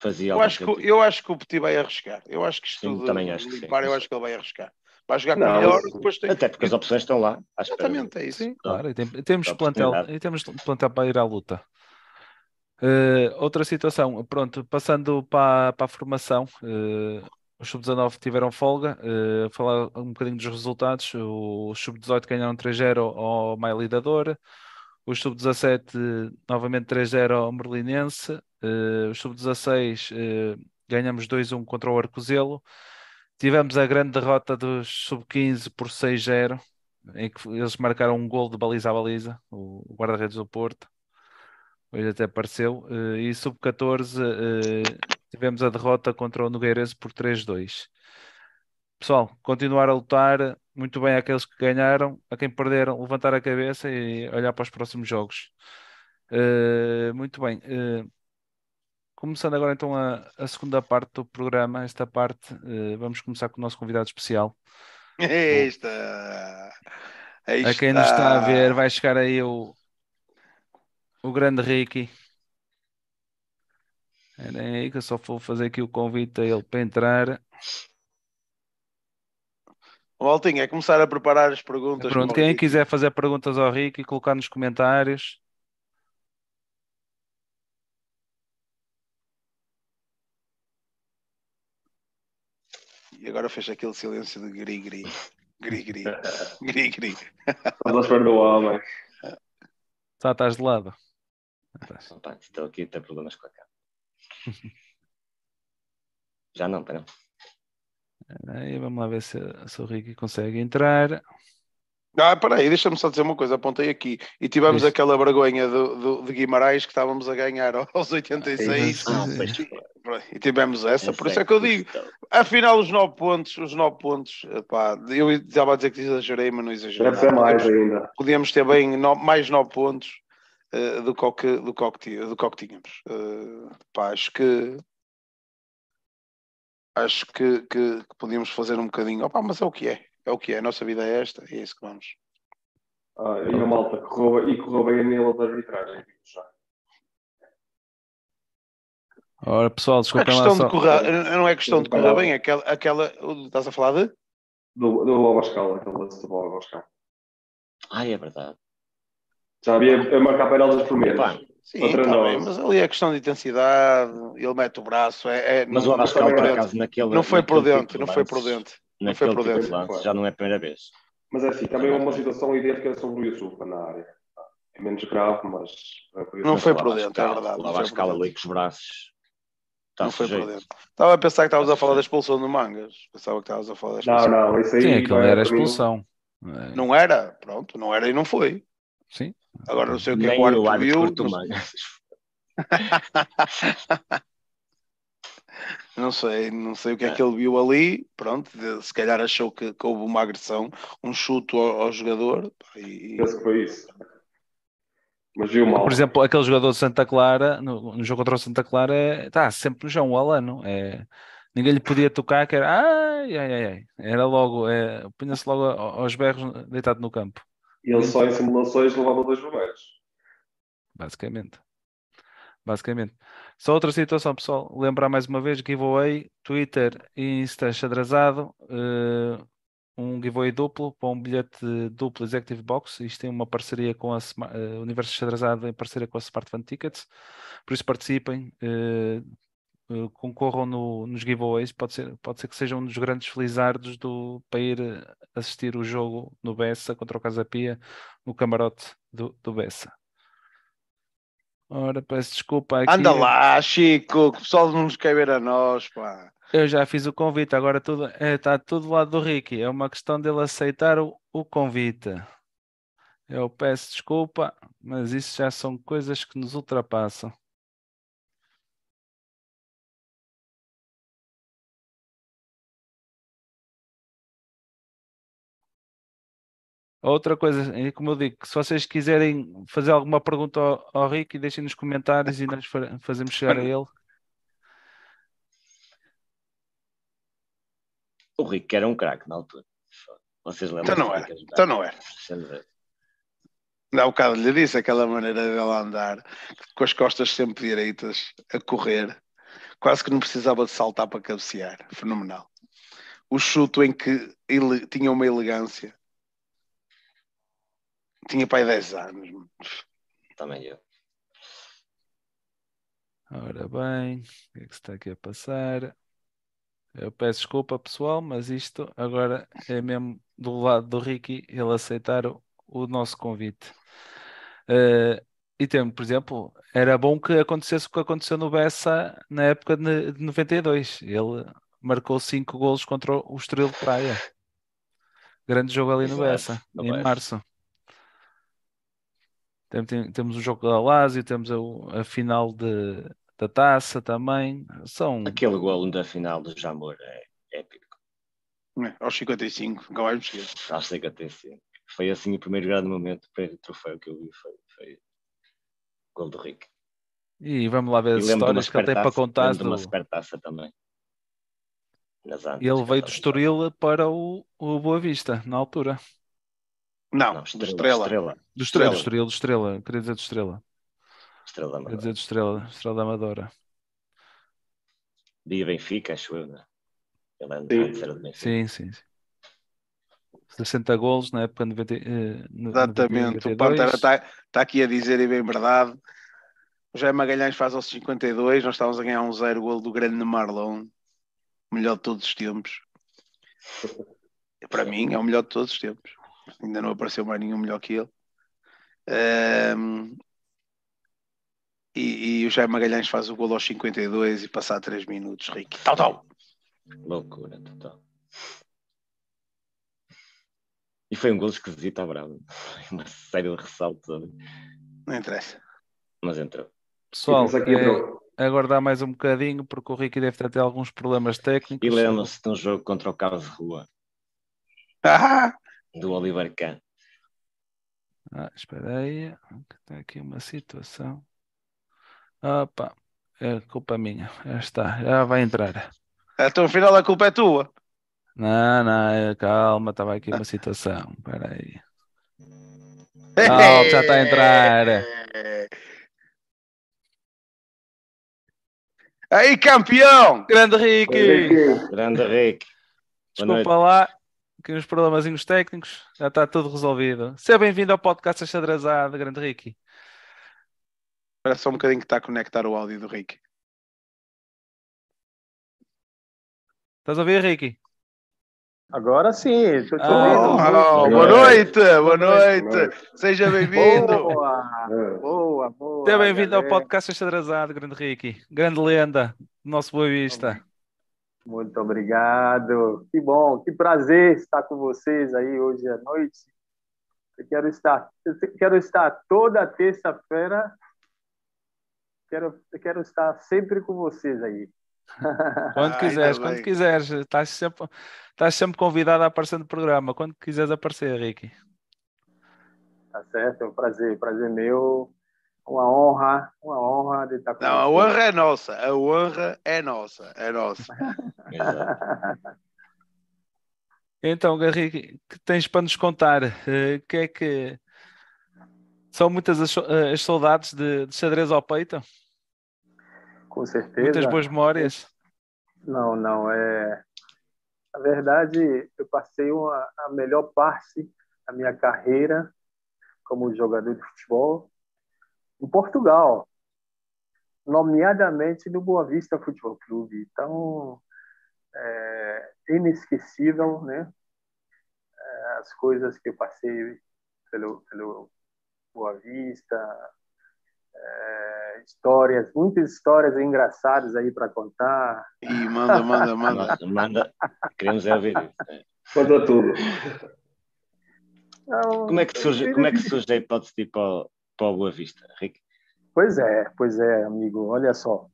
fazia Eu acho, que, eu acho que o Petit vai arriscar. Eu acho que isto Sim, também acho que sim. limpar, eu acho que ele vai arriscar. Vai jogar com Não, melhor, depois tem. Até porque as opções estão lá. Exatamente, é isso. Sim, claro, e tem- temos plantel, e temos plantel para ir à luta. Eh, outra situação, pronto, passando para, para a formação, eh, os sub-19 tiveram folga, eh, falar um bocadinho dos resultados, os sub-18 ganharam 3-0 ao Maia Lidador, os sub-17 eh, novamente 3-0 ao Merlinense, os sub-16 eh, ganhamos 2-1 contra o Arcozelo, tivemos a grande derrota dos sub-15 por 6-0, em que eles marcaram um gol de baliza a baliza, o guarda-redes do Porto. Hoje até apareceu. eh, E sub-14 eh, tivemos a derrota contra o Nogueirense por 3-2. Pessoal, continuar a lutar. Muito bem àqueles que ganharam, a quem perderam, levantar a cabeça e olhar para os próximos jogos. Eh, muito bem. Começando agora então a, a segunda parte do programa, esta parte, eh, vamos começar com o nosso convidado especial. Aí está. Aí A quem nos está a ver, vai chegar aí o, o grande Ricky. Era aí que eu só vou fazer aqui o convite a ele para entrar. Maltinho, é começar a preparar as perguntas. Pronto, quem quiser fazer perguntas ao Ricky, colocar nos comentários. E agora fez aquele silêncio de gri-gri. Gri-gri. Gri-gri. Estás espera do homem. Só estás de lado. Opa, estou aqui a ter problemas com a cara. Já não, pera. Aí vamos lá ver se, se o Ricky consegue entrar. Ah, peraí, deixa-me só dizer uma coisa, apontei aqui. E tivemos Diz. aquela vergonha do, do- de Guimarães que estávamos a ganhar aos 86. Ah, E tivemos essa, por isso é que eu digo. Afinal, os 9 pontos, os 9 pontos, pá, eu estava a dizer que exagerei, mas não exagerei. Deve ser mais Podíamos, ainda. podíamos ter bem no- mais 9 pontos eh, do, que, o que- do, que do que tínhamos. Eh, pá, acho que acho que, que- que podíamos fazer um bocadinho. Opa, mas é o que é, é o que é, a nossa vida é esta, e é isso que vamos. Ah, e a malta correu, e correu bem a nível da arbitragem. já. Ora, pessoal, A desculpem lá só. de correr, não é questão de correr bem, é aquela, aquela. Estás a falar de? Do, do Abascal, aquele lance do Abascal. Ai, é verdade. Já havia a marcar penaltis por menos. Epá, Sim, tá bem, mas ali é questão de intensidade, ele mete o braço, é, é- Mas não, o Abascal, por prudente. acaso, naquele. Não foi naquele prudente, tipo de não foi prudente. Não foi tipo prudente. lance, já não é a primeira vez. Mas é assim, também é uma situação idêntica sobre o Yusufa na área. É menos grave, mas. Não foi prudente, é verdade, não foi Abascal prudente. ali com os braços. Está Não foi sujeito. prudente. Estava a pensar que estavas a falar da expulsão do Mangas. Pensava que estavas a falar da Não, expulsão. não, isso aí. Sim, aquilo vai- era para mim, expulsão. É, Não era? Pronto, não era e não foi. Sim. Agora não sei o que é Nem que o árbitro viu. não-. Não sei, não sei o que é É. que ele viu ali. Pronto, de- se calhar achou que, que houve uma agressão, um chute ao, ao jogador. E, Penso que foi isso. Mas viu mal. Por exemplo, aquele jogador de Santa Clara, no, no jogo contra o Santa Clara, é, tá sempre no chão, o Alano. É, ninguém lhe podia tocar, que era ai, ai, ai, ai. Era logo, é, punha-se logo aos berros deitado no campo, E ele só em simulações levava dois vermelhos. basicamente. Basicamente. Só outra situação, pessoal. Lembrar mais uma vez: giveaway, Twitter e Insta xadrezado. eh, um giveaway duplo para um bilhete duplo Executive Box. Isto tem uma parceria com a eh, Universo Xadrezado em parceria com a Smartphone Tickets. Por isso participem, eh, concorram no- nos giveaways. Pode ser, pode ser que seja um dos grandes felizardos do, para ir assistir o jogo no Bessa contra o Casa Pia, no camarote do, do Bessa. Ora, peço desculpa aqui. Anda lá, Chico, que o pessoal não nos quer ver a nós, pá. Eu já fiz o convite, agora tudo, é, está tudo do lado do Ricky. É uma questão dele aceitar o, o convite. Eu peço desculpa, mas isso já são coisas que nos ultrapassam. Outra coisa, como eu digo, se vocês quiserem fazer alguma pergunta ao, ao Ricky, deixem nos comentários e nós fa- fazemos chegar a ele. O Rico era um craque na altura. Vocês lembram? Então não era. Então não era. Há bocado lhe disse aquela maneira dele andar, com as costas sempre direitas, a correr, quase que não precisava de saltar para cabecear. Fenomenal. O chute em que ele tinha uma elegância. Tinha pai 10 anos. Também eu. Ora bem, o que é que se está aqui a passar? Eu peço desculpa, pessoal, mas isto agora é mesmo do lado do Ricky ele aceitar o, o nosso convite. Eh, e temos, por exemplo, era bom que acontecesse o que aconteceu no Bessa na época de, de 92. Ele marcou 5 golos contra o Estoril de Praia. Grande jogo ali no Exato, Bessa, em março. Tem- tem- temos o jogo da Lazio, temos a, a final de, da taça também. São Aquele golo da final do Jamor é épico. É, Aos 55, nunca mais me esqueço. Até sim. Foi assim o primeiro grande momento, o primeiro troféu que eu vi foi, foi o gol do Rico. E vamos lá ver as uma histórias que ele tem para contar. lembro uma do- supertaça também. E ele veio do Estoril para o, o Boa Vista, na altura. Não, Não, do Estrela. Estrela. Estrela. Do Estrela, Estrela. do Estrela, do Estrela. Queria dizer do Estrela. Estrela da Queria Amadora. dizer do Estrela, Estrela da Amadora. Dia Benfica, acho eu, né? Ele Sim. do Benfica. Sim, sim, sim. 60 golos na época de 90, eh, no- Exatamente. 91, O Pantera 92. está tá aqui a dizer, e bem verdade. O Jair Magalhães faz aos 52. Nós estávamos a ganhar um zero gol do grande Marlon. Melhor de todos os tempos. Para mim, é o melhor de todos os tempos. Ainda não apareceu mais nenhum melhor que ele. Ahm, e, e o Jair Magalhães faz o gol aos 52 e passar 3 minutos. Ricky. Tal, tal. Loucura total. E foi um gol esquisito à brava. Uma série de ressaltos ali. Não interessa. Mas entrou. Pessoal, é, aguardar mais um bocadinho, porque o Ricky deve ter até alguns problemas técnicos. E lembra-se de um jogo contra o Carlos Rua, Ah, do Oliver Kahn. Ah, espera aí, está aqui uma situação. Opa, é culpa minha. Já está, já vai entrar. então afinal a culpa é tua. Não, não, é- calma, estava aqui uma situação. Espera aí. Ah, já está a entrar. Aí, campeão! Grande Ricky! Grande Rick. Boa noite. Desculpa lá, que uns problemazinhos técnicos, já está tudo resolvido. Seja bem-vindo ao podcast Achadrazado, Grande Ricky. Parece só um bocadinho que está a conectar o áudio do Ricky. Estás a ouvir, Ricky? Agora sim, estou te ouvindo. Oh, boa noite, boa noite. Seja bem-vindo. Boa, boa, boa. Seja bem-vindo ao podcast Estadrazado, grande Ricky. Grande lenda do nosso Boa Vista. Muito obrigado. Que bom, que prazer estar com vocês aí hoje à noite. Eu quero estar, eu quero estar toda terça-feira. Quero, eu quero estar sempre com vocês aí. Quando quiseres, ainda quando quiseres. Estás sempre, estás sempre convidado a aparecer no programa. Quando quiseres aparecer, Ricky. Tá certo? É um prazer, prazer meu. Uma honra, uma honra de estar com Não, a honra é nossa. A honra é nossa. É nossa. Então, Ricky, que tens para nos contar? Eh, que é que são muitas as, eh, as saudades de, de xadrez ao peito? Com certeza. Muitas boas memórias? Não, não. É... Na verdade, eu passei uma, a melhor parte da minha carreira como jogador de futebol em Portugal, nomeadamente no Boa Vista Futebol Clube. Então, é inesquecível, né? É, As coisas que eu passei pelo, pelo Boa Vista, é, histórias, muitas histórias engraçadas aí para contar. E manda, manda, manda. Manda, manda. Queremos é ouvir isso. né? Conta tudo. Então, Como é que surge, como é que surge a hipótese de ir para para o Boa Vista, Rick? Pois é, pois é, amigo. Olha só.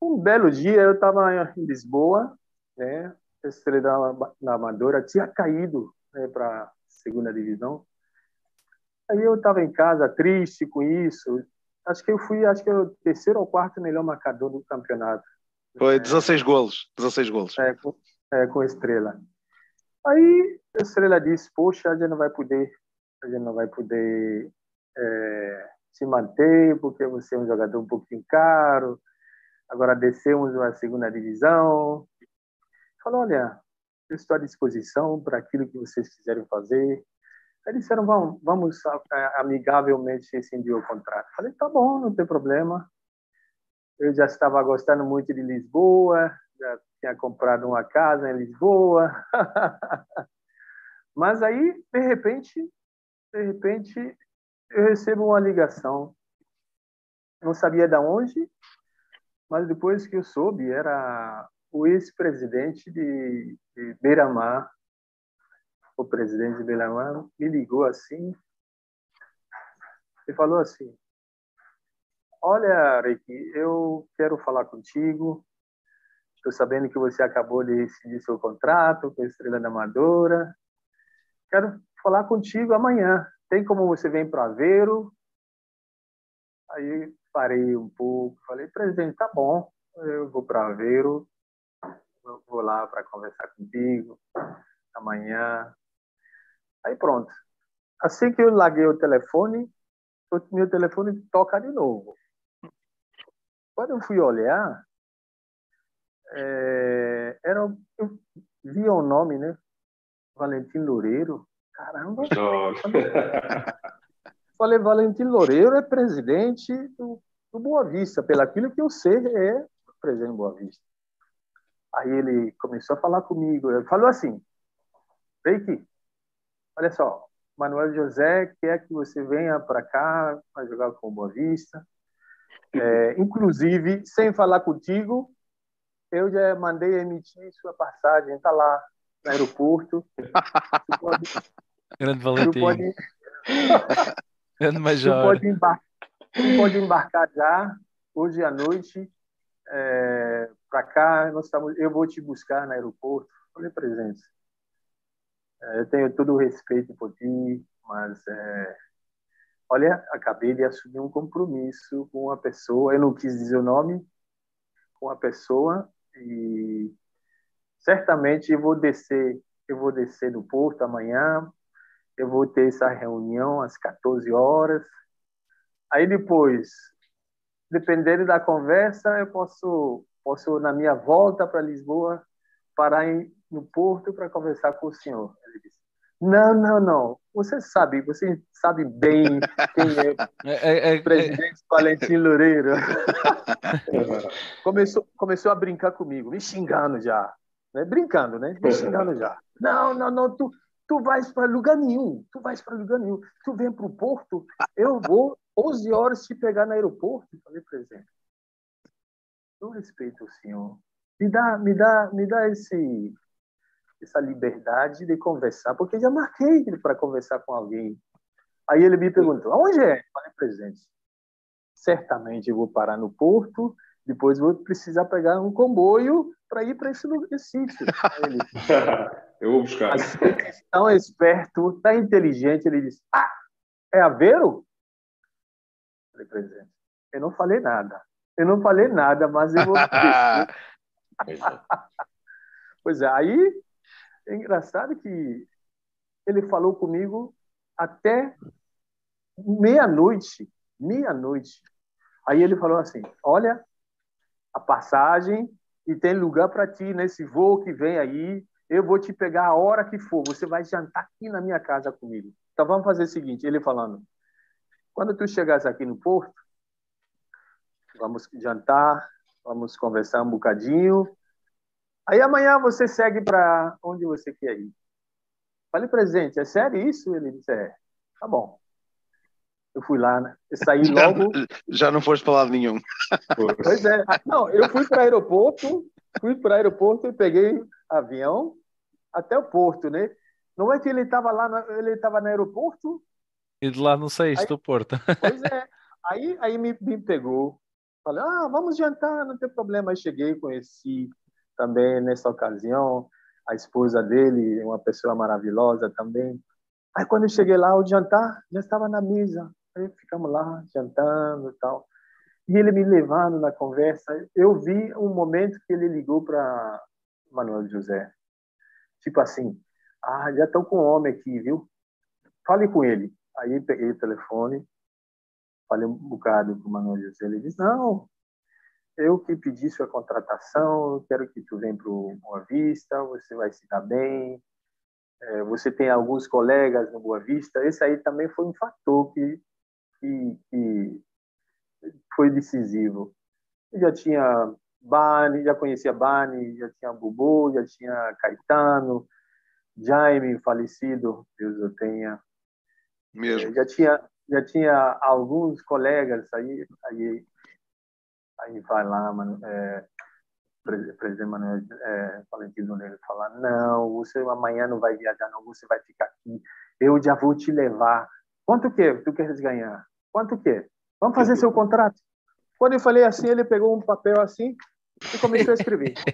Um belo dia eu estava em Lisboa, né? A Estrela da da Amadora tinha caído né, para a segunda divisão. Aí eu estava em casa triste com isso. Acho que eu fui, acho que eu o terceiro ou quarto melhor marcador do campeonato. Foi 16 golos. 16 golos. É, com, é, com Estrela. Aí a Estrela disse: Poxa, a gente não vai poder, a gente não vai poder é, se manter porque você é um jogador um pouquinho caro. Agora descemos uma segunda divisão. Falou: Olha, eu estou à disposição para aquilo que vocês quiserem fazer. Aí disseram: Vamos, vamos amigavelmente rescindir o contrato. Falei: Tá bom, não tem problema. Eu já estava gostando muito de Lisboa, já tinha comprado uma casa em Lisboa. Mas aí, de repente, de repente, eu recebo uma ligação. Não sabia de onde, mas depois que eu soube, era o ex-presidente de, de Beira-Mar. O presidente de Beira-Mar me ligou assim e falou assim: Olha, Ricky, eu quero falar contigo. Estou sabendo que você acabou de rescindir seu contrato com a Estrela da Amadora. Quero falar contigo amanhã. Tem como você vir para Aveiro? Aí parei um pouco, falei, presidente, tá bom, eu vou para Aveiro, vou lá para conversar contigo amanhã. Aí pronto. Assim que eu larguei o telefone, o meu telefone toca de novo. Quando eu fui olhar, é, era, eu via o nome, né? Valentim Loureiro. Caramba! Falei, Valentim Loureiro é presidente do, do Boa Vista. Pelo aquilo que eu sei, é presidente do Boa Vista. Aí ele começou a falar comigo. Ele falou assim, Reiki, olha só, Manuel José quer que você venha para cá para jogar com o Boa Vista. É, inclusive, sem falar contigo, eu já mandei emitir sua passagem, está lá no aeroporto. Pode, Grande tu Valentim. pode, Grande tu Major. pode, embar tu pode embarcar já hoje à noite é, para cá. Nós estamos, eu vou te buscar no aeroporto. Falei, presente. É, eu tenho todo o respeito por ti, mas é, olha, acabei de assumir um compromisso com uma pessoa. Eu não quis dizer o nome, com uma pessoa e certamente eu vou descer, eu vou descer no porto amanhã. Eu vou ter essa reunião às 14 horas. Aí depois, dependendo da conversa, eu posso, posso na minha volta para Lisboa, parar em, no porto para conversar com o senhor. Ele disse, Não, não, não. Você sabe, você sabe bem quem é, é, é o presidente Valentim Loureiro. começou, começou a brincar comigo, me xingando já. Né? Brincando, né? Me xingando já. Não, não, não, tu, tu vais para lugar nenhum. Tu vais para lugar nenhum. Tu vem para o Porto, eu vou 11 horas te pegar no aeroporto. Falei, presidente, eu respeito o senhor. Me dá, me dá, me dá esse essa liberdade de conversar, porque já marquei para conversar com alguém. Aí ele me perguntou: aonde é? Falei, presidente, certamente eu vou parar no porto, depois vou precisar pegar um comboio para ir para esse, esse sítio. Ele, eu vou buscar. Tão esperto, tão inteligente, ele disse: Ah, é Aveiro? Falei, presidente, eu não falei nada. Eu não falei nada, mas eu vou. pois é, aí é engraçado que ele falou comigo até meia-noite, meia-noite. Aí ele falou assim: Olha, a passagem e tem lugar para ti nesse voo que vem aí. Eu vou te pegar a hora que for. Você vai jantar aqui na minha casa comigo. Então vamos fazer o seguinte: ele falando, quando tu chegasse aqui no porto, vamos jantar, vamos conversar um bocadinho Aí amanhã você segue para onde você quer ir. Falei, presente, é sério isso? Ele disse, é. Tá bom. Eu fui lá, né? Eu saí logo. Já, não foste para lado nenhum. Pois é. Não, eu fui para o aeroporto, fui para o aeroporto e peguei avião até o porto, né? Não é que ele estava lá, no, ele estava no aeroporto. E de lá não saíste do porto. Pois é. Aí, aí me, me pegou. Falei, ah, vamos jantar, não tem problema. Aí cheguei, conheci também nessa ocasião, a esposa dele, uma pessoa maravilhosa também. Aí quando eu cheguei lá, o jantar já estava na mesa. Aí ficamos lá jantando e tal. E ele me levando na conversa. Eu vi um momento que ele ligou para Manuel José. Tipo assim, ah, já estou com um homem aqui, viu? Fale com ele. Aí peguei o telefone, falei um bocado com o Manuel José. Ele disse, não, eu que pedi sua contratação, quero que tu venha para o Boa Vista, você vai se dar bem, é, você tem alguns colegas no Boa Vista, esse aí também foi um fator que, que, que foi decisivo. Eu já tinha Bani, já conhecia Bani, já tinha Bubu, já tinha Caetano, Jaime, falecido, Deus o tenha. Mesmo. Já tinha já tinha alguns colegas aí, aí Aí vai lá, mano, é, presidente Manuel é, Valentino Neiro falar, não, você amanhã não vai viajar, não, você vai ficar aqui, eu já vou te levar. Quanto que tu queres ganhar? Quanto que? Vamos fazer seu contrato. Quando eu falei assim, ele pegou um papel assim e começou a escrever.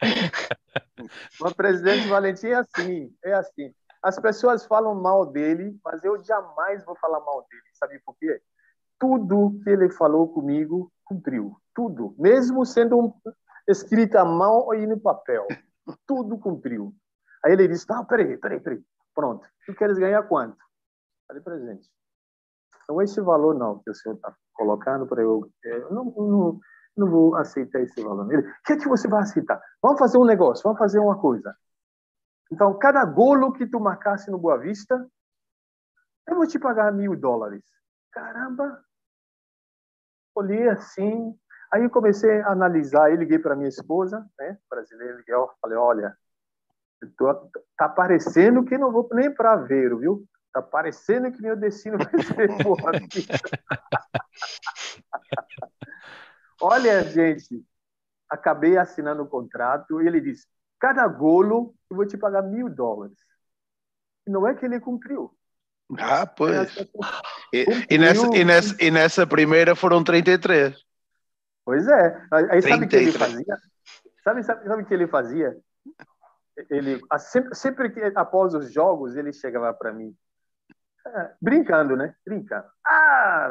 o presidente Valentim é assim, é assim. As pessoas falam mal dele, mas eu jamais vou falar mal dele. Sabe por quê? tudo que ele falou comigo cumpriu. Tudo. Mesmo sendo um, escrito à mão e no papel. Tudo cumpriu. Aí ele disse: Não, peraí, peraí, peraí. Pronto. Tu queres ganhar quanto? Falei, presente. É esse valor, não, que o senhor está colocando para eu. Eu não, não, não vou aceitar esse valor. Ele, o que é que você vai aceitar? Vamos fazer um negócio, vamos fazer uma coisa. Então, cada golo que tu marcasse no Boa Vista, eu vou te pagar mil dólares. Caramba, olhei assim, aí comecei a analisar, aí liguei para minha esposa, né, brasileira, liguei, falei, olha, tô, tá parecendo que não vou nem para Aveiro, viu? Tá parecendo que meu destino vai ser Boa Olha, gente, acabei assinando o um contrato e ele disse, cada golo eu vou te pagar mil dólares. E não é que ele cumpriu. Ah, pois. E, e, nessa, e, nessa, e nessa primeira foram 33. Pois é. Aí sabe o que ele fazia? Sabe, sabe, sabe o que ele fazia? Ele, sempre, sempre que após os jogos, ele chegava para mim, é, brincando, né? Brincando. Ah,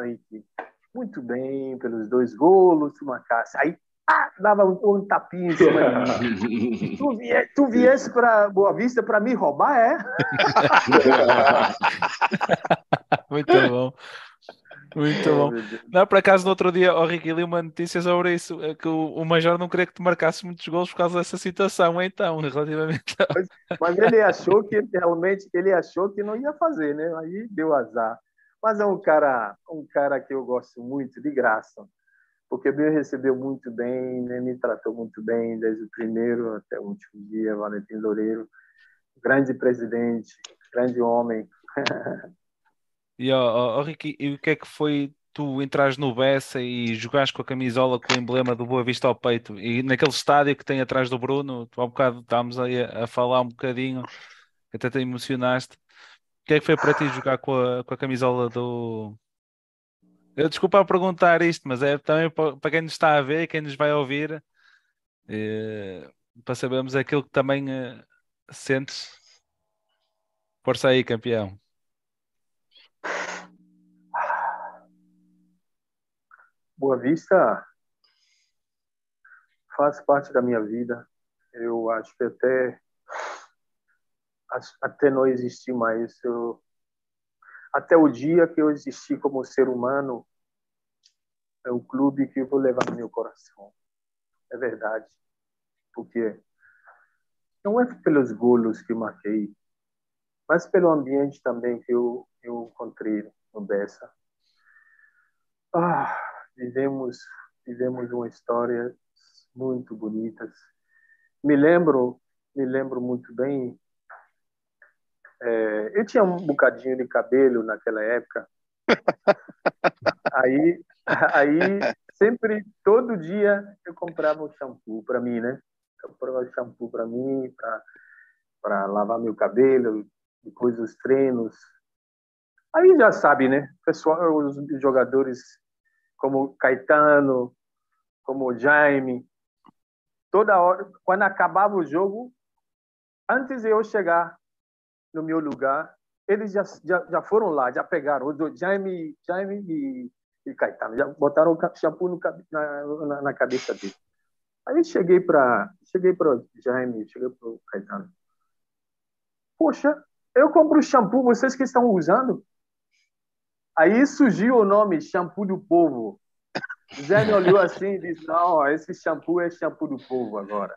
muito bem, pelos dois golos, uma caça. Aí ah, dava um, um tapinha em cima de tu, vie, tu viesse para Boa Vista para me roubar, é? Muito bom. Muito bom. Não, por acaso, no outro dia, o Ricky li uma notícia sobre isso, é que o, o Major não queria que te marcasse muitos gols por causa dessa situação, então, relativamente a... mas, mas ele achou que realmente ele achou que não ia fazer, né? Aí deu azar. Mas é um cara, um cara que eu gosto muito, de graça, porque me recebeu muito bem, né? me tratou muito bem desde o primeiro até o último dia, Valentim Loureiro, grande presidente, grande homem. E ó, ó, Ricky, e o que é que foi tu entrares no Bessa e jogares com a camisola com o emblema do Boa Vista ao peito e naquele estádio que tem atrás do Bruno, tu há um bocado estávamos aí a, a falar um bocadinho, até te emocionaste. O que é que foi para ti jogar com a, com a camisola do. Eu desculpa a perguntar isto, mas é também para quem nos está a ver, quem nos vai ouvir, é, para sabermos aquilo que também é, sentes. Força aí, campeão. Boa Vista faz parte da minha vida. Eu acho que até até não existir mais. Eu, até o dia que eu existi como ser humano, é o clube que eu vou levar no meu coração. É verdade. Porque não é pelos golos que marquei, mas pelo ambiente também que eu, eu encontrei no Bessa. Ah, vivemos vivemos uma história muito bonitas. Me lembro, me lembro muito bem. É, eu tinha um bocadinho de cabelo naquela época. aí, aí sempre todo dia eu comprava um shampoo para mim, né? Eu comprava shampoo para mim, para para lavar meu cabelo, depois dos treinos. Aí já sabe, né? Pessoal, os jogadores como Caetano, como Jaime. Toda hora, quando acabava o jogo, antes de eu chegar no meu lugar, eles já, já, já foram lá, já pegaram o Jaime, Jaime e, e Caetano, já botaram o shampoo no, na, na, na, cabeça dele. Aí cheguei para cheguei para Jaime, cheguei para o Caetano. Poxa, eu compro shampoo, vocês que estão usando? Aí surgiu o nome Shampoo do Povo. Zé me olhou assim e disse: Não, esse shampoo é shampoo do povo agora.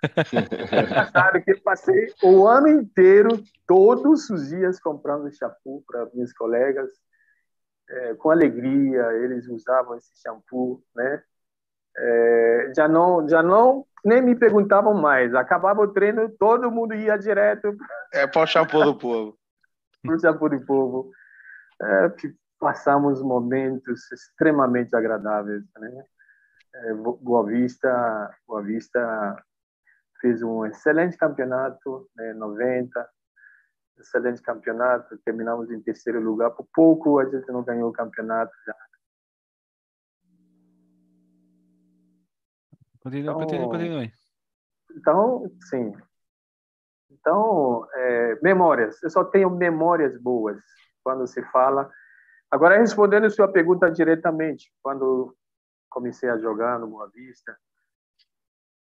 Sabe que passei o ano inteiro, todos os dias, comprando shampoo para minhas colegas, é, com alegria. Eles usavam esse shampoo, né? É, já não, já não, nem me perguntavam mais. Acabava o treino, todo mundo ia direto. É para o shampoo do povo. Para o shampoo do povo. É, passamos momentos extremamente agradáveis, né? É, Boa Vista, Boa Vista fez um excelente campeonato, né, 90, excelente campeonato, terminamos em terceiro lugar, por pouco a gente não ganhou o campeonato já. Continue, então, continue, continue. Então, sim. Então, é, memórias. Eu só tenho memórias boas quando se fala Agora, respondendo a sua pergunta diretamente, quando comecei a jogar no Boa Vista,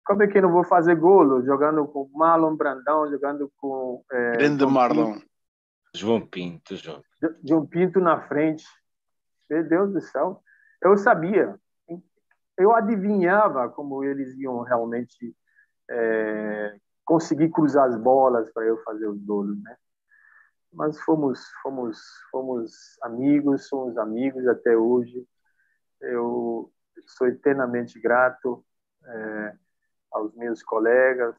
como é que não vou fazer golo jogando com Marlon Brandão, jogando com. É, Grande Marlon. João Pinto, João. João Pinto na frente. Meu Deus do céu. Eu sabia. Eu adivinhava como eles iam realmente é, conseguir cruzar as bolas para eu fazer os golos, né? mas fomos fomos fomos amigos, somos amigos até hoje. Eu sou eternamente grato é, aos meus colegas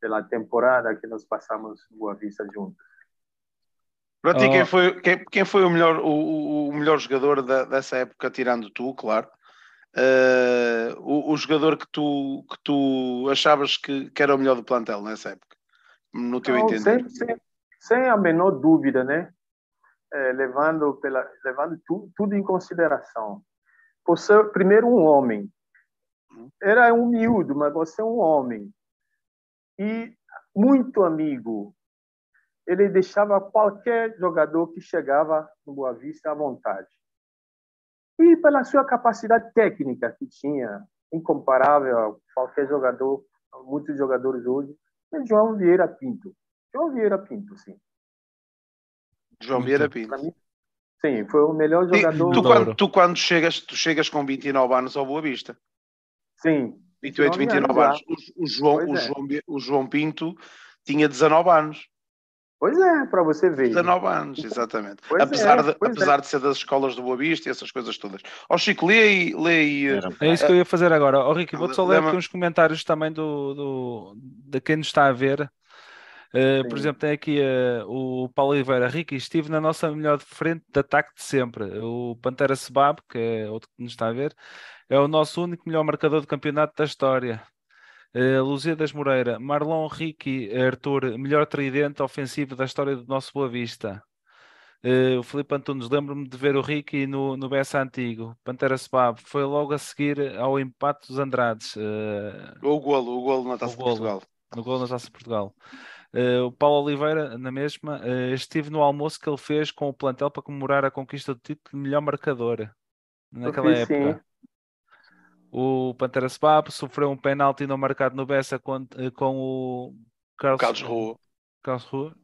pela temporada que nós passamos em Boa Vista juntos. Para ti, quem foi, quem, quem foi o, melhor, o, o melhor jogador da, dessa época, tirando tu, claro? Uh, o, o, jogador que tu, que tu achavas que, que, era o melhor do plantel nessa época, no teu entender? Sempre, sempre, sem a menor dúvida, né? É, levando pela, levando tu, tudo em consideração. Por ser primeiro um homem, era um miúdo, mas você é um homem e muito amigo. Ele deixava qualquer jogador que chegava no Boa Vista à vontade. E pela sua capacidade técnica que tinha, incomparável a qualquer jogador, muitos jogadores hoje, é João Vieira Pinto. João Vieira Pinto, sim. João Vieira Pinto. Sim, foi o melhor jogador. Tu quando, tu quando chegas, tu chegas com 29 anos ao Boa Vista. Sim. 28, 29 anos. O, o João, o, é. João, o João Pinto tinha 19 anos. Pois é, para você ver. 19 anos, exatamente. Pois apesar, é, de, apesar é. de ser das escolas do Boa Vista e essas coisas todas. Ó oh, Chico, lê aí. Lê aí é isso que eu ia fazer agora. Ó oh, Ricky, vou-te só ler aqui uns comentários também do, do, de quem nos está a ver. Uh, por exemplo, tem aqui uh, o Paulo Oliveira. Ricky, estive na nossa melhor frente de ataque de sempre. O Pantera Sebab, que é outro que nos está a ver, é o nosso único melhor marcador de campeonato da história. Uh, Luzia das Moreira, Marlon Ricky, Arthur, melhor tridente ofensivo da história do nosso Boa Vista. Uh, o Felipe Antunes, lembro-me de ver o Ricky no, no Bessa Antigo. Pantera Sebab, foi logo a seguir ao empate dos Andrades. Uh, o golo, o golo na Taça de Portugal. No golo na Taça de Portugal. Uh, o Paulo Oliveira, na mesma, uh, estive no almoço que ele fez com o plantel para comemorar a conquista do título de melhor marcador naquela época. Sim. O Pantera Sebab sofreu um penalti não marcado no Bessa com, eh, com o Carlos, Carlos Rua. Carlos Rua.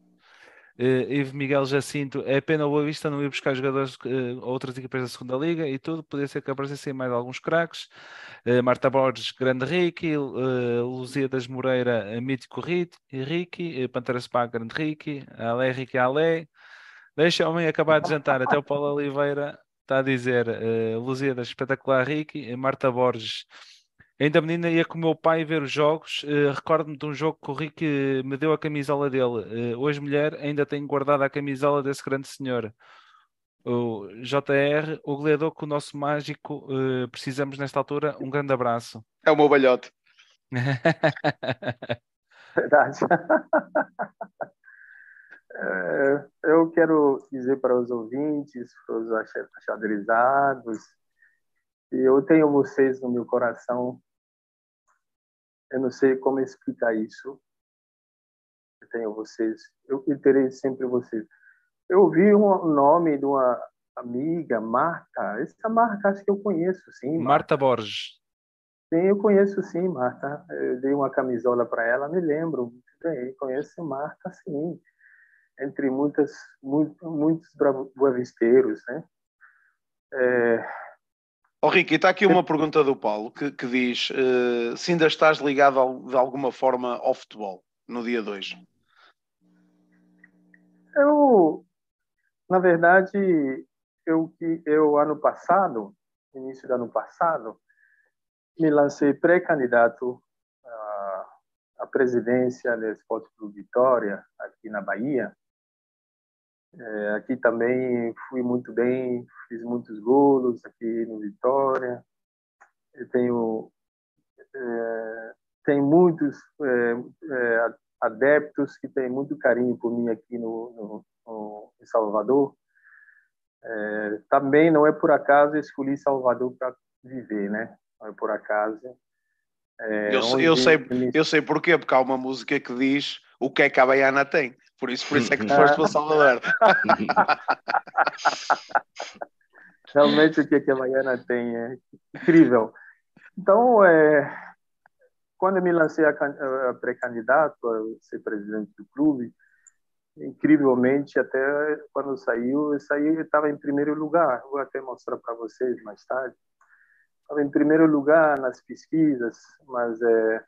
Uh, Miguel Jacinto, é pena o Boa Vista não ir buscar jogadores uh, outras equipas da segunda liga e tudo, podia ser que aparecessem mais alguns craques. Uh, Marta Borges, grande Ricky, uh, Luzia das Moreira, mítico Ricky, uh, Pantera Spa, grande Ricky, Ale Ricky Ale. Deixa o homem acabar de jantar, até o Paulo Oliveira está a dizer, uh, Luzia das espetacular Ricky, Marta Borges. Ainda menina ia com o meu pai ver os jogos. Uh, Recordo-me de um jogo que o Rick me deu a camisola dele. Uh, hoje, mulher, ainda tenho guardada a camisola desse grande senhor. O JR, o goleador que o nosso mágico precisamos nesta altura. Um grande abraço. É o meu balhote. Verdade. eu quero dizer para os ouvintes, para os achadrizados, eu tenho vocês no meu coração. Eu não sei como explicar isso. Eu tenho vocês. Eu terei sempre vocês. Eu ouvi um nome de uma amiga, Marta. Essa Marta acho que eu conheço, sim. Marta, Marta Borges. Sim, eu conheço sim, Marta. Eu dei uma camisola para ela, me lembro bem. Conheço Marta, sim. Entre muitas, muito, muitos bravisteiros, né? É, Oh, Ricky, está aqui uma pergunta do Paulo que, que diz uh, se ainda estás ligado ao, de alguma forma ao futebol no dia 2. Eu, na verdade, eu, eu ano passado, início do ano passado, me lancei pré-candidato à, à presidência do Esporte Clube Vitória, aqui na Bahia, é, aqui também fui muito bem, fiz muitos golos aqui no Vitória. Eu tenho é, tem muitos é, é, adeptos que têm muito carinho por mim aqui no, no, no em Salvador. É, também não é por acaso escolhi Salvador para viver, né? Não é por acaso. É, eu, eu, sei, eu sei porquê, porque há uma música que diz o que é que a Baiana tem. Por isso, por isso é que tu foste para Salvador. Realmente o que, a Baiana tem é incrível. Então, é, quando eu me lancei a, a pré-candidato a ser presidente do clube, incrivelmente, até quando saiu, eu saí, estava em primeiro lugar. Vou até mostrar para vocês mais tarde. Estava em primeiro lugar nas pesquisas, mas é,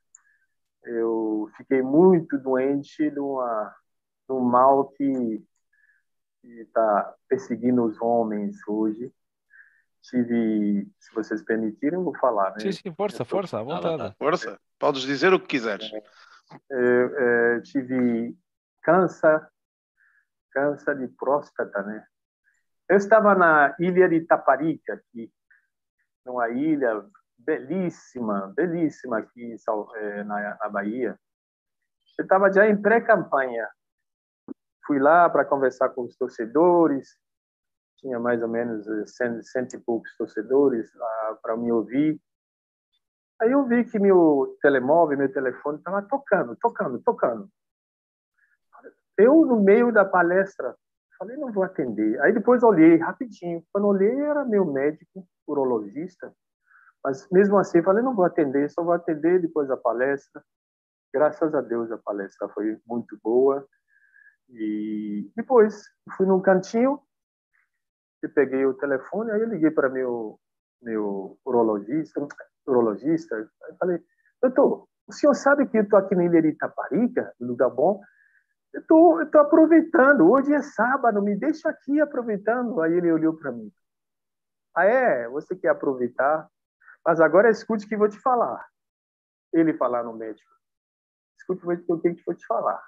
eu fiquei muito doente de, uma, um mal que está perseguindo os homens hoje. Tive, se vocês permitirem, vou falar. Né? Sim, sim, força, força, à vontade. Força, podes dizer o que quiseres. É, é, tive câncer, câncer de próstata, né? Eu estava na ilha de Taparica, aqui, numa ilha belíssima, belíssima aqui na, na Bahia. Eu estava já em pré-campanha. Fui lá para conversar com os torcedores, tinha mais ou menos eh, cento, cento e poucos torcedores para me ouvir. Aí eu vi que meu telemóvel, meu telefone estava tocando, tocando, tocando. Eu, no meio da palestra, falei, não vou atender. Aí depois olhei rapidinho. Quando olhei, era meu médico, urologista. Mas mesmo assim, falei, não vou atender, só vou atender depois da palestra. Graças a Deus a palestra foi muito boa. E depois fui num cantinho, Eu peguei o telefone, aí eu liguei para meu meu urologista, urologista, aí falei, doutor, o senhor sabe que eu estou aqui na Ilha de Itaparica, lugar bom? Eu tô, estou aproveitando, hoje é sábado, me deixa aqui aproveitando. Aí ele olhou para mim. Ah, é? Você quer aproveitar? Mas agora escute o que vou te falar. Ele falar no médico. Escute o que eu vou te falar.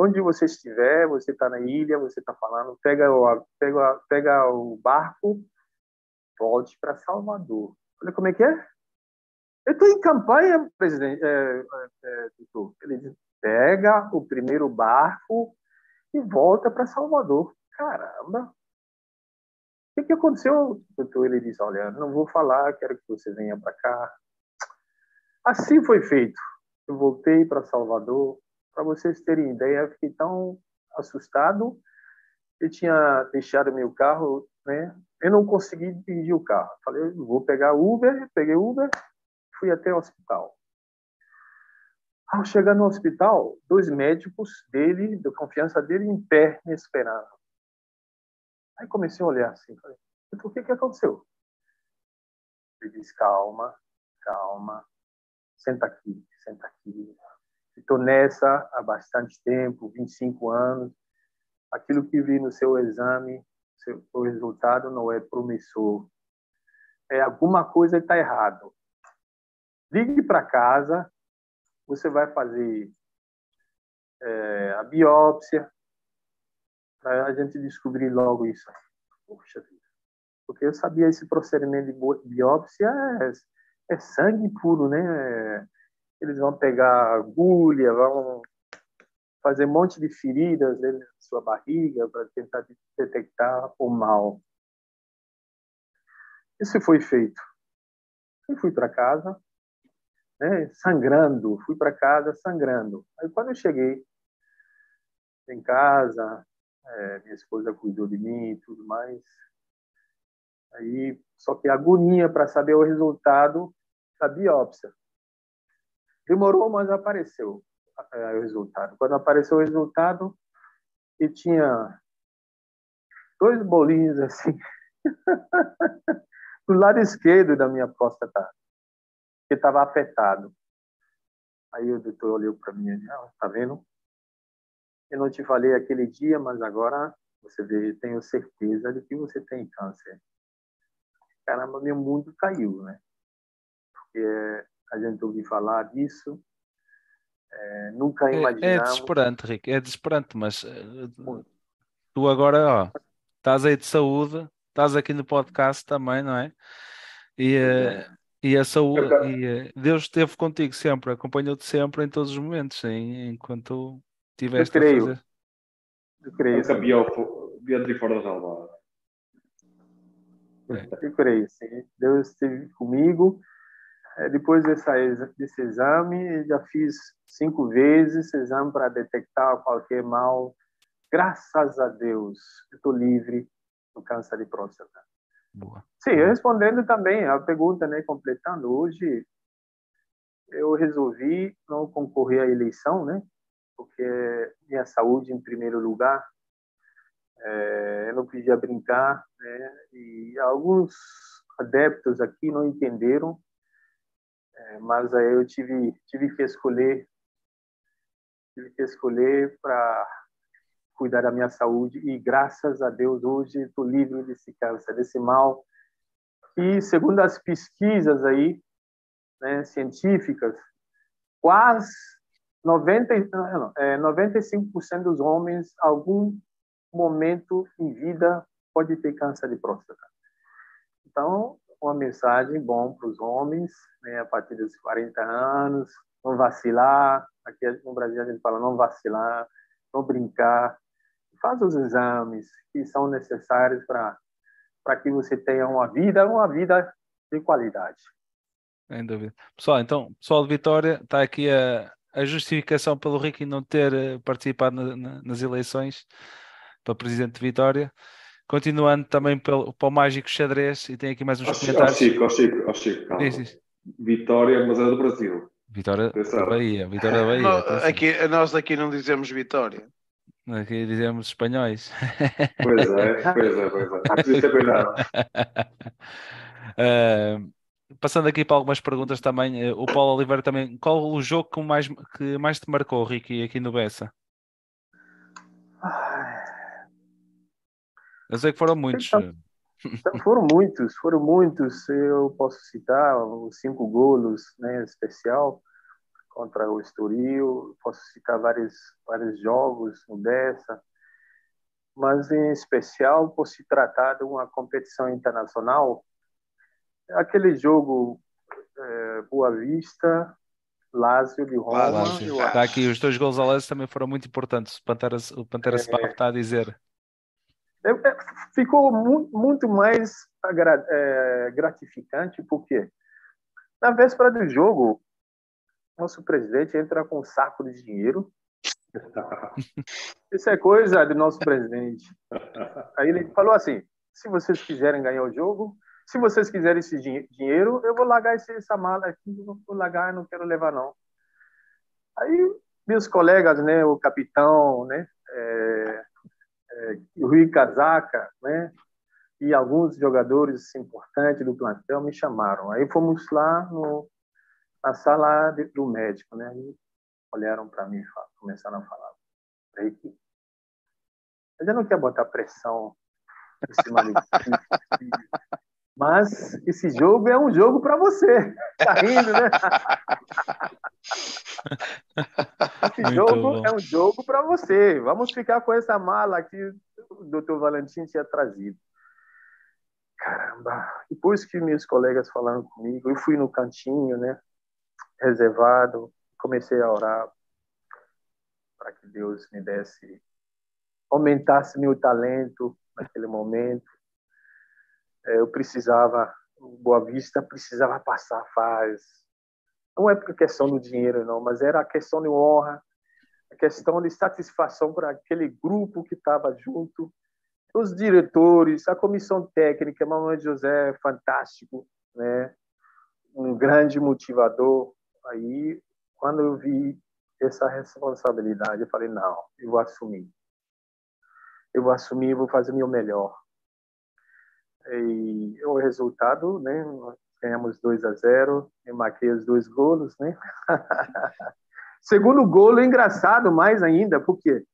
Onde você estiver, você está na ilha, você está falando, pega o, pega, pega o barco, volte para Salvador. Falei, como é que é? Eu estou em campanha, presidente, é, é, doutor. Ele disse, pega o primeiro barco e volta para Salvador. Caramba! O que, que aconteceu, doutor? Ele disse, olha, não vou falar, quero que você venha para cá. Assim foi feito. Eu voltei para Salvador. Para vocês terem ideia, eu fiquei tão assustado. Eu tinha deixado meu carro, né? Eu não consegui dirigir o carro. Falei, vou pegar Uber, peguei Uber, fui até o hospital. Ao chegar no hospital, dois médicos dele, de confiança dele, em pé, me esperando. Aí comecei a olhar assim, falei, o que que aconteceu? Ele disse, calma, calma, senta aqui, senta aqui. Estou nessa há bastante tempo, 25 anos. Aquilo que vi no seu exame, seu, o resultado não é promissor. É alguma coisa está errado. Ligue para casa, você vai fazer é, a biópsia, para a gente descobrir logo isso. Poxa vida. Porque eu sabia esse procedimento de biópsia é, é sangue puro, né? Eles vão pegar agulha, vão fazer um monte de feridas da sua barriga para tentar detectar o mal. Isso foi feito. Eu fui para casa, né, sangrando, fui para casa sangrando. Aí quando eu cheguei em casa, é, minha esposa cuidou de mim e tudo mais. Aí só que agonia para saber o resultado da biópsia. Demorou, mas apareceu é, o resultado. Quando apareceu o resultado, e tinha dois bolinhos assim do lado esquerdo da minha próstata que estava afetado. Aí o doutor olhou para mim e disse, ah, tá vendo? Eu não te falei aquele dia, mas agora você vê, tenho certeza de que você tem câncer. Caramba, meu mundo caiu, né? Porque a gente ouviu falar disso, é, nunca imaginamos... É, é desesperante, Rick, é desesperante, mas uh, tu agora, ó, estás aí de saúde, estás aqui no podcast também, não é? E, uh, e a saúde, e, Deus esteve contigo sempre, acompanhou-te sempre em todos os momentos, em, enquanto tiveste eu creio. a fazer. Eu creio. Nunca viu dentro e fora da. É. Eu creio, sim. Deus esteve comigo. É, depois dessa, desse exame, já fiz cinco vezes esse exame para detectar qualquer mal. Graças a Deus, estou livre do câncer de próstata. Boa. Sim, respondendo também a pergunta, né, completando, hoje eu resolvi não concorrer à eleição, né, porque minha saúde em primeiro lugar, é, eu não podia brincar, né, e alguns adeptos aqui não entenderam, é, mas aí eu tive tive que escolher tive que escolher para cuidar da minha saúde e graças a Deus hoje estou livre desse câncer, desse mal. E segundo as pesquisas aí, né, científicas, quase 90, não, é, 95% dos homens, algum momento em vida, pode ter câncer de próstata. Então, uma mensagem bom para os homens, né, a partir dos 40 anos, não vacilar. Aqui no Brasil a gente fala não vacilar, não brincar, faz os exames que são necessários para para que você tenha uma vida, uma vida de qualidade. Sem dúvida. Pessoal, então, pessoal de Vitória, está aqui a, a justificação pelo Ricky não ter eh, participado na, na, nas eleições para presidente de Vitória. Continuando também pelo, para o Mágico Xadrez, e tem aqui mais uns oh, comentários. Ó Chico, ó Chico, ó Chico, calma. Vitória, mas é do Brasil. Vitória da Bahia, Vitória da Bahia. Nós, aqui, nós aqui não dizemos Vitória. Aqui dizemos espanhóis. Pois é, pois é, pois é. Preciso ter cuidado. Uh, passando aqui para algumas perguntas também, uh, o Paulo Oliveira também, qual o jogo que mais, que mais te marcou, Ricky, aqui no Bessa? Eu sei que foram muitos. Então, então, foram muitos, foram muitos. Eu posso citar os cinco golos, né, especial contra o Estoril. Posso citar vários vários jogos no Bessa, mas em especial por se tratar de uma competição internacional, aquele jogo é, Boa Vista, Lazio de Roma. Lazio. Está aqui, os dois gols ao Lazio também foram muito importantes. O Pantera, o Pantera é, está a dizer. Ficou muito, mais é, gratificante, porque na véspera do jogo, nosso presidente entra com um saco de dinheiro. Isso é coisa do nosso presidente. Aí ele falou assim: se vocês quiserem ganhar o jogo, se vocês quiserem esse dinheiro, eu vou largar essa mala aqui, vou largar, não quero levar não. Aí meus colegas, né, o capitão, né, é, é, Rui Casaca, né? E alguns jogadores importantes do plantel me chamaram. Aí fomos lá no, na sala de, do médico, né? E olharam para mim e começaram a falar. Rick, eu não quer botar pressão em cima de mas esse jogo é um jogo para você. Tá rindo, né? esse Muito jogo bom. é um jogo para você. Vamos ficar com essa mala que o doutor Valentim tinha trazido. Caramba! Depois que meus colegas falaram comigo, eu fui no cantinho, né? Reservado, comecei a orar para que Deus me desse, aumentasse meu talento naquele momento eu precisava, Boa Vista precisava passar a fase. Não é por questão do dinheiro, não, mas era a questão de honra, a questão de satisfação para aquele grupo que estava junto, os diretores, a comissão técnica, Manuel José, fantástico, né? um grande motivador. Aí, quando eu vi essa responsabilidade, eu falei, não, eu vou assumir. Eu vou assumir, vou fazer o meu melhor. E o resultado, né? Ganhamos 2 a 0, eu marquei os dois golos, né? Segundo golo, engraçado mais ainda, porque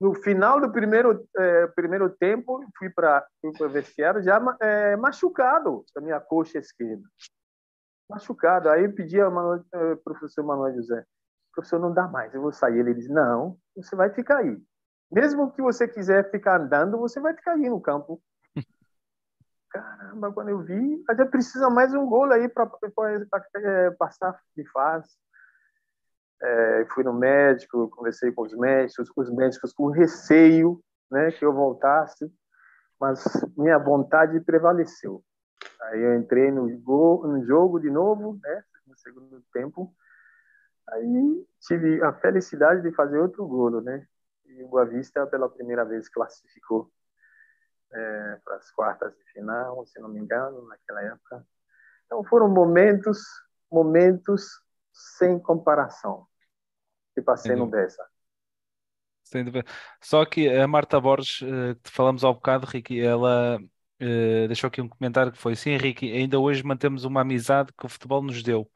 no final do primeiro é, primeiro tempo fui para o vestiário já é, machucado a minha coxa esquerda machucado aí pedi ao é, professor Manuel José professor não dá mais eu vou sair ele disse não você vai ficar aí mesmo que você quiser ficar andando você vai ficar aí no campo caramba, quando eu vi, a gente precisa mais um gol aí para é, passar de fase. É, fui no médico, conversei com os médicos, com os médicos com receio né, que eu voltasse, mas minha vontade prevaleceu. Aí eu entrei no, gol, no jogo de novo, né, no segundo tempo, aí tive a felicidade de fazer outro golo, né, e o Boa Vista pela primeira vez classificou é, para as quartas de final, se não me engano, naquela época. Então foram momentos, momentos sem comparação que passei no Bessa. Só que a Marta Borges, eh, que falamos há um bocado, Ricky, ela uh, deixou aqui um comentário que foi: Sim, Ricky, ainda hoje mantemos uma amizade que o futebol nos deu.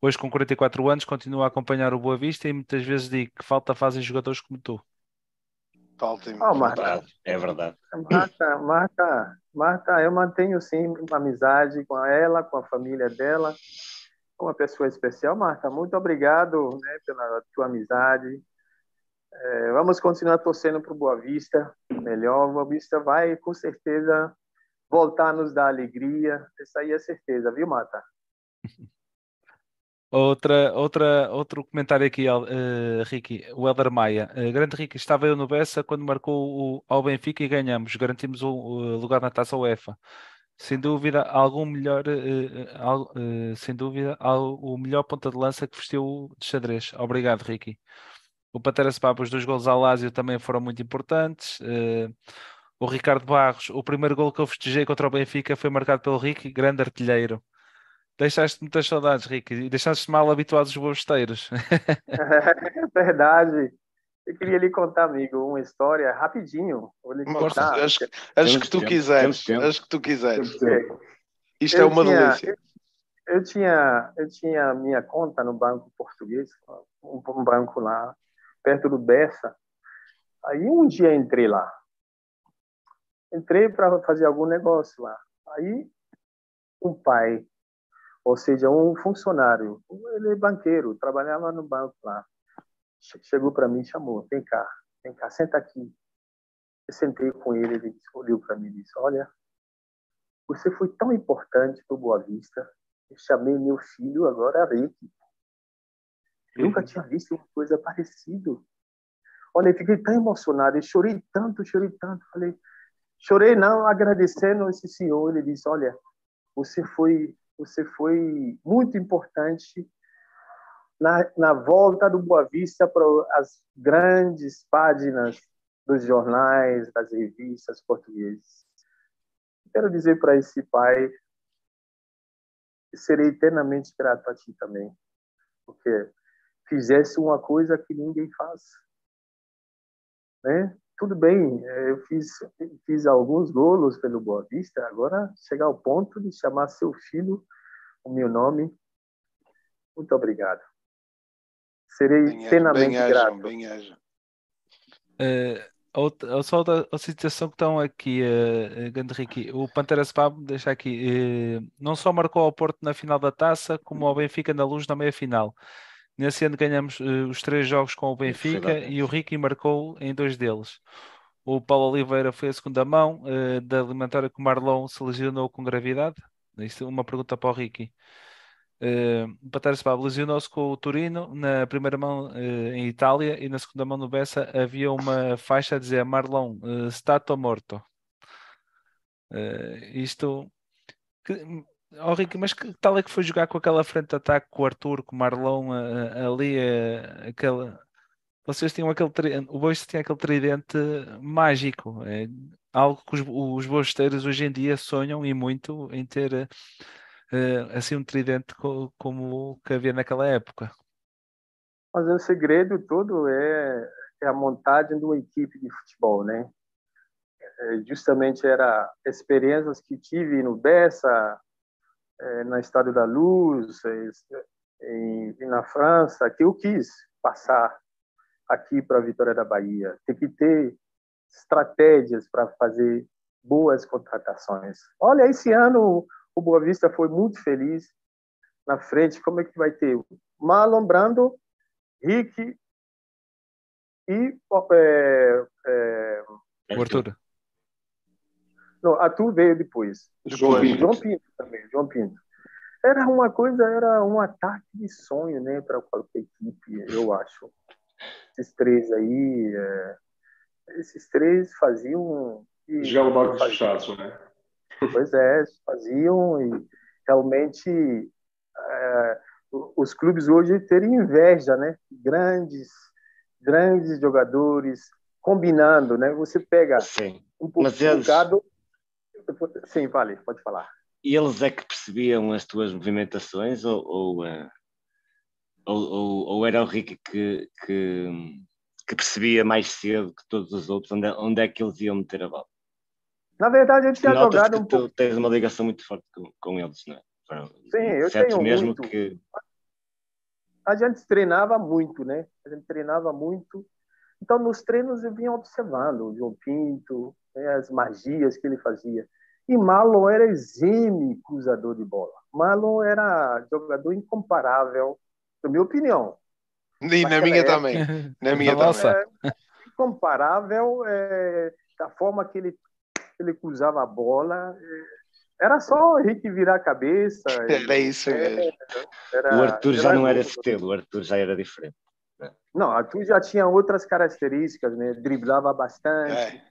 Hoje, com 44 anos, continuo a acompanhar o Boa Vista e muitas vezes digo que falta fazem jogadores como tu. Oh, Marta. É verdade. Marta, Marta, Marta, eu mantenho sim uma amizade com ela, com a família dela, uma pessoa especial. Marta, muito obrigado né, pela tua amizade. É, vamos continuar torcendo para o Boa Vista, melhor. O Boa Vista vai, com certeza, voltar a nos dar alegria. Isso aí é certeza, viu, Marta? Outra, outra, outro comentário aqui, uh, Ricky, o Helder Maia. Uh, grande Ricky, estava eu no Bessa quando marcou o, ao Benfica e ganhamos, garantimos o, o lugar na taça UEFA. Sem dúvida, algum melhor, uh, sem dúvida, o melhor ponta de lança que vestiu de xadrez. Obrigado, Ricky. O Pantera Papa, os dois gols ao Lásio também foram muito importantes. o Ricardo Barros, o primeiro gol que eu festejei contra o Benfica foi marcado pelo Ricky, grande artilheiro. Deixaste muitas saudades, Rick, e deixaste mal habituados os bosteiros. É verdade. Eu queria lhe contar, amigo, uma história rapidinho. Vou lhe contar. Acho, acho que tu quiseres. Acho que tu quiseres. Isto é Eu uma tinha- delícia. Eu tinha, eu tinha minha conta no banco português, um, um banco lá, perto do Bessa. Aí um dia entrei lá. Entrei para fazer algum negócio lá. Aí um pai, ou seja, um funcionário, ele é banqueiro, trabalhava no banco lá. Che- Chegou para mim chamou: vem cá, vem cá, senta aqui. Eu sentei com ele, ele olhou para mim e disse: Olha, você foi tão importante para o Boa Vista. Eu chamei meu filho agora Rick. Nunca tinha visto uma coisa parecida. Olha, eu fiquei tão emocionado, eu chorei tanto, chorei tanto. Falei, chorei não, agradecendo esse senhor. Ele disse, olha, você foi, você foi muito importante na, na volta do Boa Vista para as grandes páginas dos jornais, das revistas portuguesas. Quero dizer para esse pai que serei eternamente grato a ti também, porque fizesse uma coisa que ninguém faz. Né? Tudo bem, eh, eu fiz, fiz alguns golos pelo Boa Vista, agora chegar ao ponto de chamar seu filho o meu nome. Muito obrigado. Serei Bem, eternamente bem grato. bem hajam. Eh, outra, só outra, outra situação que estão aqui, uh, Grande Ricky, o Pantera Spab, deixa aqui, eh, não só marcou ao Porto na final da taça, como ao Benfica na luz na meia-final. Nesse ano ganhamos eh, os três jogos com o Benfica e o Ricky marcou em dois deles. O Paulo Oliveira foi a segunda mão eh, da eliminatória que o Marlon se lesionou com gravidade. Isto é uma pergunta para o Ricky. Uh, o Pantera Spab lesionou-se com o Torino na primeira mão eh, em Itália e na segunda mão no Bessa havia uma faixa a dizer Marlon, uh, stato morto. Eh, isto que, oh, Ricky, mas que tal é que foi jogar com aquela frente de ataque com o Arthur, com o Marlon ali, aquela vocês tinham aquele o Bois tinha aquele tridente mágico, é algo que os, os hoje em dia sonham e muito em ter eh, assim um tridente co- como o que havia naquela época. Mas o segredo todo é, é a montagem de uma equipe de futebol, né? É, justamente era experiências que tive no Bessa, é, na Estádio da Luz, é, em, e na França, que eu quis passar aqui para a Vitória da Bahia. Tem que ter estratégias para fazer boas contratações. Olha, esse ano o Boa Vista foi muito feliz na frente. Como é que vai ter? Marlon Brando, Rick e é, é, Arthur. Não, Arthur veio depois. João Pinto. João Pinto também, João Pinto. Era uma coisa, era um ataque de sonho, né, para qualquer equipe, eu acho. Esses três aí, é, esses três faziam. e- Jogavam balcos faziam- fechados, não é? Pois é, faziam e realmente é, os clubes hoje terem inveja, né? Grandes, grandes jogadores combinando, né? Você pega Sim. um pouco Mas eles-. Sim, vale, pode falar. E eles é que percebiam as tuas movimentações ou, ou, eh, ou, ou- ou era o Ricky que, que, que percebia mais cedo que todos os outros onde, é- onde é que eles iam meter a bola? Na verdade, eu tinha Notas jogado um tu pouco. tens uma ligação muito forte com, com eles, não é? Sim, eu tenho mesmo muito. que A gente treinava muito, né? A gente treinava muito. Então, nos treinos eu vinha observando o João Pinto, né, as magias que ele fazia. E Marlon era exímio cruzador de bola. Marlon era jogador incomparável, na minha opinião. E na minha época- também. Na minha Nossa. também. É, incomparável é, da forma que ele, ele cruzava a bola. é, era só o Henrique virar a cabeça. Era isso mesmo. Era- o Arthur já não era esse o Arthur já era diferente. Não, Arthur já tinha outras características, né? Driblava bastante, É.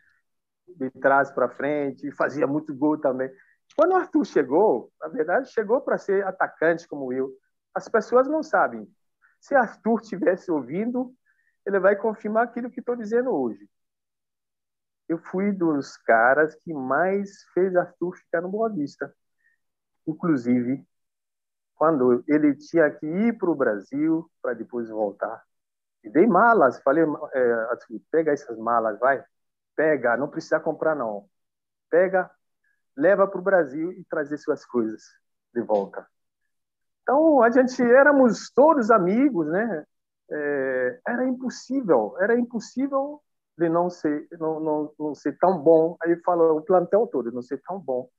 de trás para frente, fazia muito gol também. Quando o Arthur chegou, na verdade, chegou para ser atacante como eu. As pessoas não sabem. Se Arthur estivesse ouvindo, ele vai confirmar aquilo que estou dizendo hoje. Eu fui dos caras que mais fez Arthur ficar no Boa Vista. Inclusive, quando ele tinha que ir para o Brasil para depois voltar, E dei malas, falei, é, assim, pega essas malas, vai, pega, não precisa comprar não. Pega, leva para o Brasil e trazer suas coisas de volta. Então, a gente éramos todos amigos, né? É, era impossível, era impossível de não ser, não, não, não ser tão bom. Aí fala o plantel todo, não ser tão bom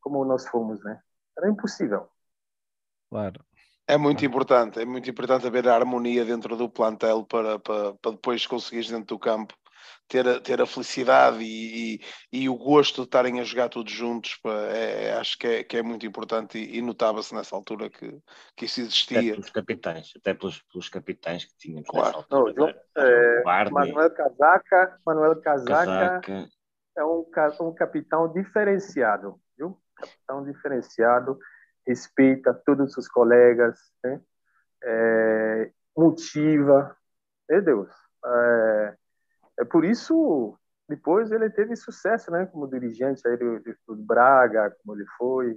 como nós fomos, né? Era impossível. Claro. É muito importante, é muito importante haver a harmonia dentro do plantel para, para, para depois conseguires dentro do campo ter a, ter a felicidade e, e, e, o gosto de estarem a jogar todos juntos, pá, é, é, acho que é, que é muito importante e, e notava-se nessa altura que, que isso existia. Até pelos capitães, até pelos, pelos capitães que tínhamos claro. nessa altura. Não, é, Manuel Casaca, Manuel Casaca, Casaca, é um, um capitão diferenciado, viu? Capitão diferenciado, respeita todos os colegas, né? é, motiva, meu Deus, é, é por isso, depois ele teve sucesso, né, como dirigente aí do, do Braga, como ele foi,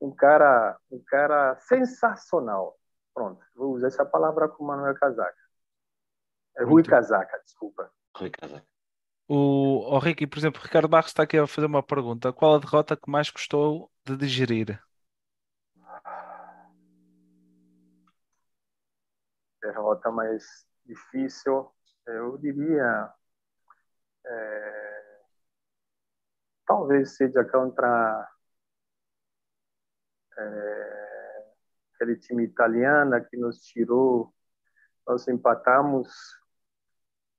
um cara, um cara sensacional. Pronto, vou usar essa palavra com o Manuel Casaca. É Rui Casaca, desculpa. Rui Casaca. O, o Ricky, por exemplo, Ricardo Barros está aqui a fazer uma pergunta. Qual a derrota que mais gostou de digerir? Derrota mais difícil, eu diria é, talvez seja contra é, aquele time italiano que nos tirou. Nós empatamos,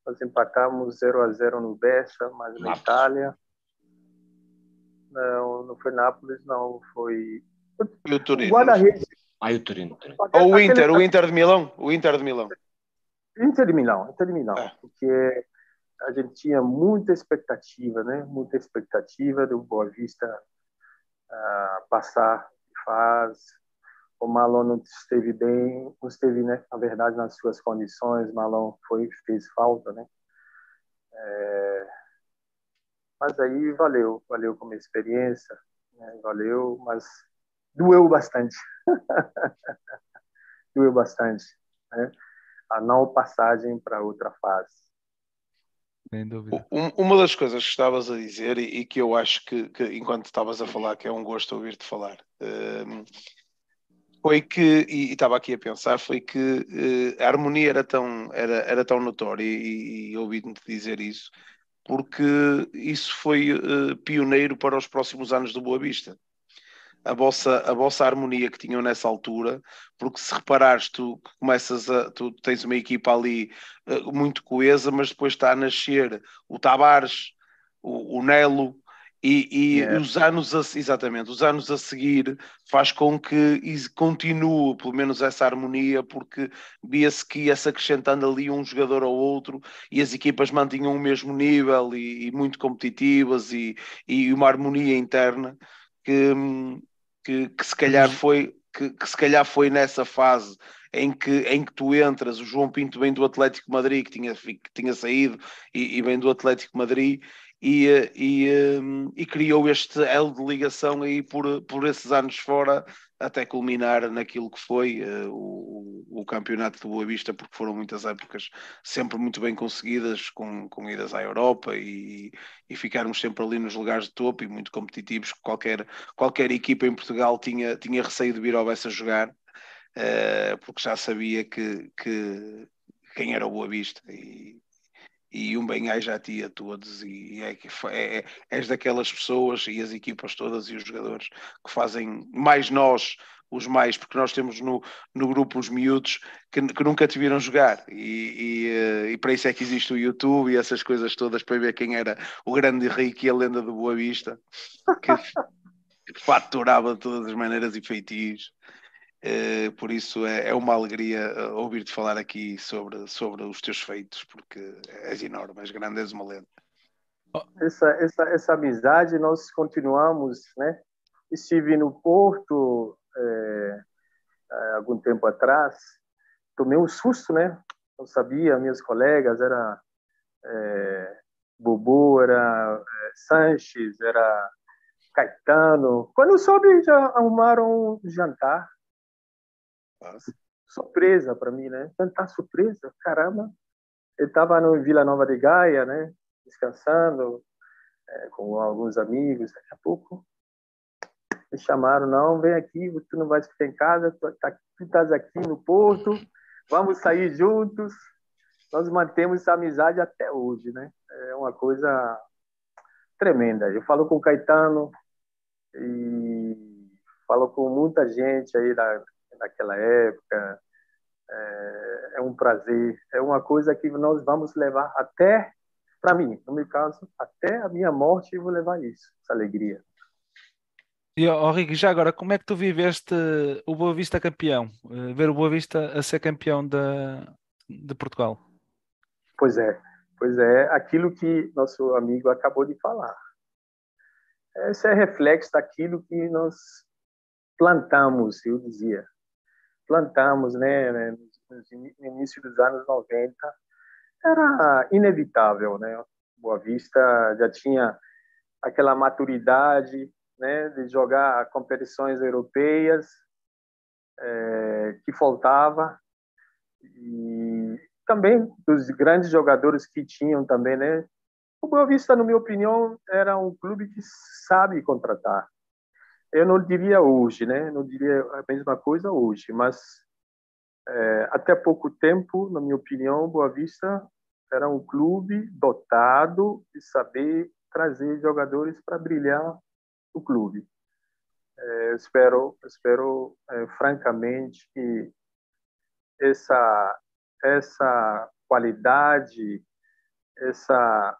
nós empatamos 0 a 0 no Bessa, mas na Itália. Não, não foi Nápoles, não, foi. E o Turino. Guarda-redes. Ah, o Turino. Ou o Inter, o Inter de Milão. O Inter de Milão. Inter de Milão, Inter de Milão. É. Porque a gente tinha muita expectativa, né? Muita expectativa do Boa Vista uh, passar de fase. O Malon não esteve bem, não esteve, né? Na verdade, nas suas condições, Malon foi fez falta, né? É... Mas aí valeu, valeu como experiência, né? valeu, mas doeu bastante, doeu bastante, né? A não passagem para outra fase. Sem dúvida. Uma das coisas que estavas a dizer e, que eu acho que, que, enquanto estavas a falar, que é um gosto ouvir-te falar, um, foi que, e, estava aqui a pensar, foi que uh, a harmonia era tão, era, era tão notória e, e ouvi-te dizer isso, porque isso foi uh, pioneiro para os próximos anos do Boa Vista a vossa, a vossa harmonia que tinham nessa altura, porque se reparares, tu começas a, tu tens uma equipa ali uh, muito coesa, mas depois está a nascer o Tavares, o, o Nelo, e, e yeah. os anos a, exatamente, os anos a seguir faz com que continue pelo menos essa harmonia, porque via-se que ia-se acrescentando ali um jogador ao outro e as equipas mantinham o mesmo nível e, e muito competitivas e, e uma harmonia interna que, hum, que, que se calhar foi que, que, se calhar foi nessa fase em que, em que tu entras, o João Pinto vem do Atlético Madrid, que tinha, que tinha saído, e, e vem do Atlético Madrid, e, e, um, e, criou este elo de ligação aí por, por esses anos fora, até culminar naquilo que foi uh, o, o campeonato de Boa Vista, porque foram muitas épocas sempre muito bem conseguidas, com, com idas à Europa e, e ficarmos sempre ali nos lugares de topo e muito competitivos. Qualquer, qualquer equipa em Portugal tinha, tinha receio de vir ao Bessa jogar, uh, porque já sabia que, que quem era o Boa Vista. E, e um bem já ti a todos e é, é, é, és daquelas pessoas e as equipas todas e os jogadores que fazem mais nós os mais, porque nós temos no, no grupo os miúdos que, que nunca te viram jogar. E, e, eh, e, para isso é que existe o YouTube e essas coisas todas para ver quem era o grande Henrique e a lenda do Boa Vista que, que faturava de todas as maneiras e feitios. Uh, por isso é, é, uma alegria eh, ouvir-te falar aqui sobre, sobre os teus feitos, porque és enorme, és grande, és uma lenda. Essa, essa, essa amizade nós continuamos, né? Estive no Porto é, algum tempo atrás, tomei um susto, né? Não sabia, meus colegas, era é, Bobo, era é, Sanches, era Caetano. Quando eu soube, já arrumaram um jantar surpresa para mim, né? Tanta surpresa, caramba. Eu estava no Vila Nova de Gaia, né? Descansando é, com alguns amigos. Daqui a pouco me chamaram, não, vem aqui, tu não vai ficar em casa, tu, tá, tu estás aqui no Porto, vamos sair juntos. Nós mantemos essa amizade até hoje, né? É uma coisa tremenda. Eu falo com o Caetano e falo com muita gente aí da, daquela época. É, é um prazer, é uma coisa que nós vamos levar até, para mim, no meu caso, até a minha morte, eu vou levar isso, essa alegria. E, oh, Rico, já agora, como é que tu viveste o Boa Vista campeão? Eh, ver o Boa Vista a ser campeão de, de Portugal? Pois é, pois é, aquilo que nosso amigo acabou de falar. Esse é reflexo daquilo que nós plantamos, eu dizia. Plantamos, né, né no início dos anos 90, era inevitável, né? Boa Vista já tinha aquela maturidade, né, de jogar competições europeias é, que faltava e também dos grandes jogadores que tinham também, né? O Boa Vista, na minha opinião, era um clube que sabe contratar. Eu não diria hoje, né? Não diria a mesma coisa hoje, mas é, até pouco tempo, na minha opinião, Boa Vista era um clube dotado de saber trazer jogadores para brilhar no clube. É, espero, espero é, francamente que essa essa qualidade, essa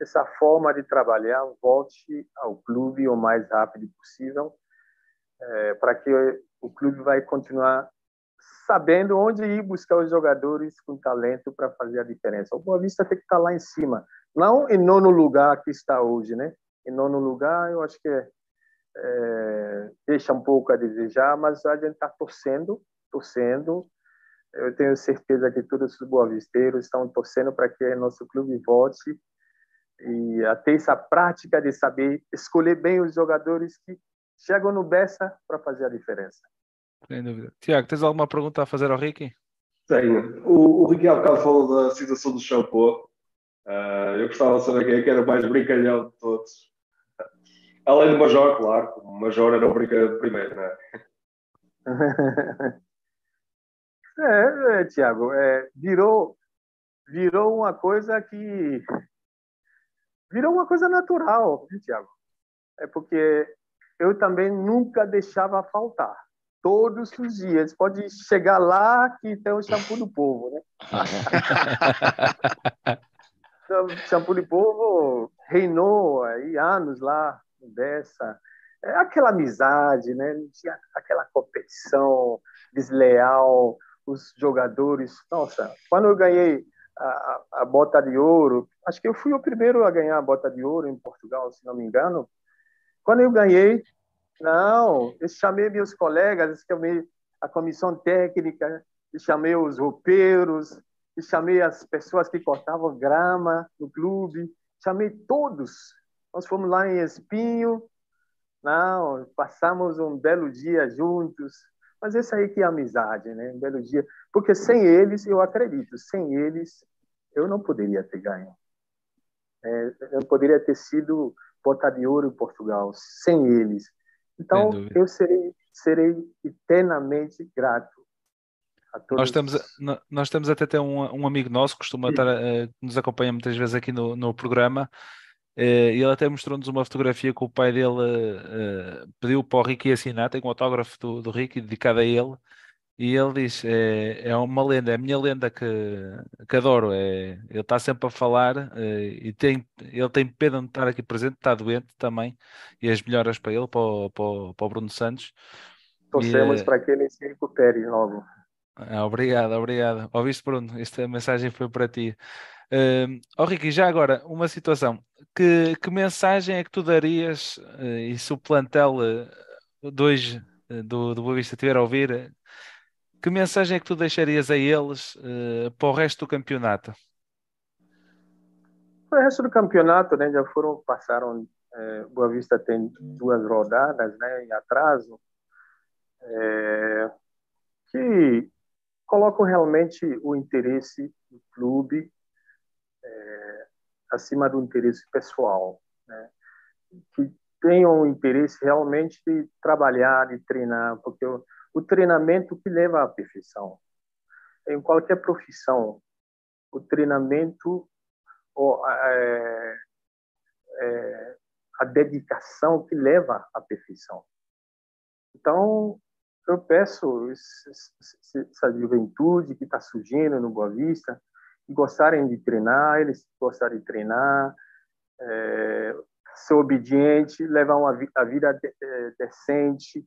essa forma de trabalhar volte ao clube o mais rápido possível, é, para que o clube vai continuar sabendo onde ir buscar os jogadores com talento para fazer a diferença. O Boa Vista tem que estar lá em cima, não em nono lugar que está hoje, né? Em nono lugar, eu acho que é, é deixa um pouco a desejar, mas a gente está torcendo, torcendo. Eu tenho certeza que todos os boavisteiros estão torcendo para que nosso clube volte e a ter essa prática de saber escolher bem os jogadores que chegam no Bessa para fazer a diferença. Sem dúvida. Tiago, tens alguma pergunta a fazer ao Ricky? Tenho. O, o Ricky há bocado falou da situação do shampoo. Uh, eu gostava de saber quem é que era o mais brincalhão de todos. Além do Major, claro. O Major era o brincalhão primeiro, não é? é, é Tiago, é, virou, virou uma coisa que virou uma coisa natural, Tiago. É porque eu também nunca deixava faltar. Todos os dias. Pode chegar lá que tem o shampoo do povo, né? o shampoo do povo reinou aí anos lá dessa. É aquela amizade, né? Não tinha aquela competição desleal, os jogadores. Nossa, quando eu ganhei a, a, bota de ouro. Acho que eu fui o primeiro a ganhar a bota de ouro em Portugal, se não me engano. Quando eu ganhei, não, eu chamei meus colegas, chamei a comissão técnica, chamei os roupeiros, chamei as pessoas que cortavam grama no clube, chamei todos. Nós fomos lá em Espinho, não, passamos um belo dia juntos. Mas esse aí que é amizade, né? Um belo dia. Porque sem eles, eu acredito, sem eles, eu não poderia ter ganho. É, eu poderia ter sido bota de ouro em Portugal, sem eles. Então, eu serei, serei eternamente grato nós temos, nós temos até ter um, um amigo nosso que costuma estar, uh, nos acompanha muitas vezes aqui no, no programa, e ele até mostrou-nos uma fotografia que o pai dele uh, pediu para o Ricky assinar, tem um autógrafo do, do Ricky dedicado a ele, e ele diz: é, é uma lenda, é a minha lenda que, que adoro. É, ele está sempre a falar é, e tem, ele tem pena de estar aqui presente, está doente também. E as melhoras para ele, para o, para o, para o Bruno Santos. Torcemos para que ele se recupere logo. Ah, obrigado, obrigado. Ouviste, Bruno? Esta mensagem foi para ti. Uh, oh, Ricky, já agora, uma situação. Que, que mensagem é que tu darias, uh, e se o plantel uh, uh, do, do Boa Vista estiver a ouvir, que mensagem é que tu deixarias a eles para o resto do campeonato? O resto do campeonato, né, já foram, passaram, é, Boa Vista tem duas rodadas, né, em atraso, é, que colocam realmente o interesse do clube é, acima do interesse pessoal, né? que tenham interesse realmente de trabalhar, de treinar, porque o, o treinamento que leva à perfeição. Em qualquer profissão, o treinamento, é, é, a dedicação que leva à perfeição. Então, eu peço essa juventude que está surgindo no Boa Vista, gostarem de treinar, eles gostarem de treinar, é, ser obediente, levar uma a vida é, decente,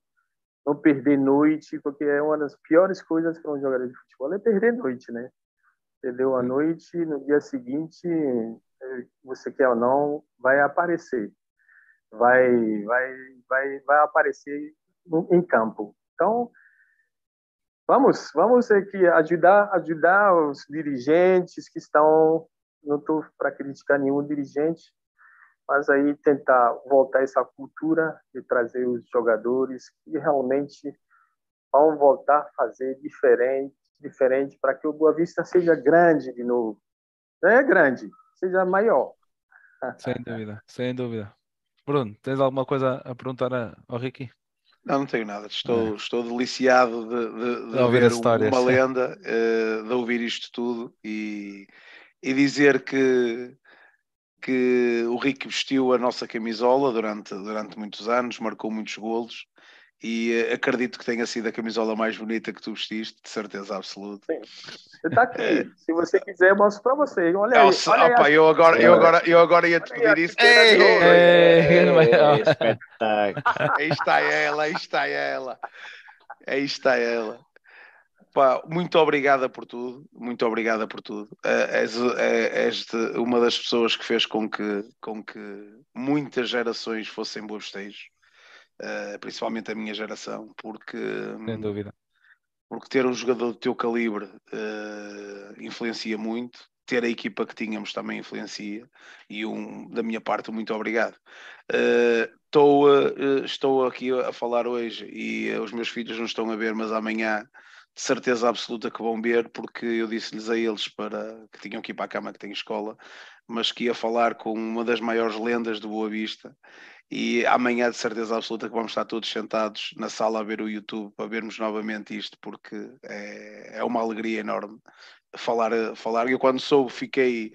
não perder noite, porque é uma das piores coisas para um jogador de futebol é perder noite, né? Perdeu a noite, no dia seguinte, é, você quer ou não, vai aparecer, vai, vai, vai, vai aparecer em campo. Então, vamos, vamos aqui ajudar, ajudar os dirigentes que estão, não estou para criticar nenhum dirigente, mas aí tentar voltar essa cultura de trazer os jogadores que realmente vão voltar a fazer diferente, diferente para que o Boa Vista seja grande de novo. Não é grande, seja maior. Sem dúvida, sem dúvida. Bruno, tens alguma coisa a perguntar ao Ricky? Não, não tenho nada. Estou, é. estou deliciado de, de, de, ouvir história, uma lenda, uh, de ouvir isto tudo e, e dizer que, que o Rick vestiu a nossa camisola durante, durante muitos anos, marcou muitos golos e eh, acredito que tenha sido a camisola mais bonita que tu vestiste, de certeza absoluta. Sim. Está aqui. É. Se você quiser, eu mostro para você. Olha aí. olha opa, aí. Eu, agora, eu, agora, eu agora ia te pedir isso. Ei, ei, ei, espetáculo. Aí está ela, aí está ela. Aí está ela. Pá, muito obrigada por tudo, muito obrigada por tudo. Uh, és, é, és de, uma das pessoas que fez com que, com que muitas gerações fossem bostejos uh, principalmente a minha geração, porque. Sem dúvida. Porque ter um jogador do teu calibre uh, influencia muito, ter a equipa que tínhamos também influencia, e um, da minha parte, muito obrigado. Estou, estou aqui a falar hoje e os meus filhos não estão a ver, mas amanhã de certeza absoluta que vão ver, porque eu disse-lhes a eles para que tinham que ir para a cama que tem escola, mas que ia falar com uma das maiores lendas do Boa Vista. E amanhã, de certeza absoluta, que vamos estar todos sentados na sala a ver o YouTube para vermos novamente isto, porque é, é uma alegria enorme falar. falar. Eu, quando soube, fiquei.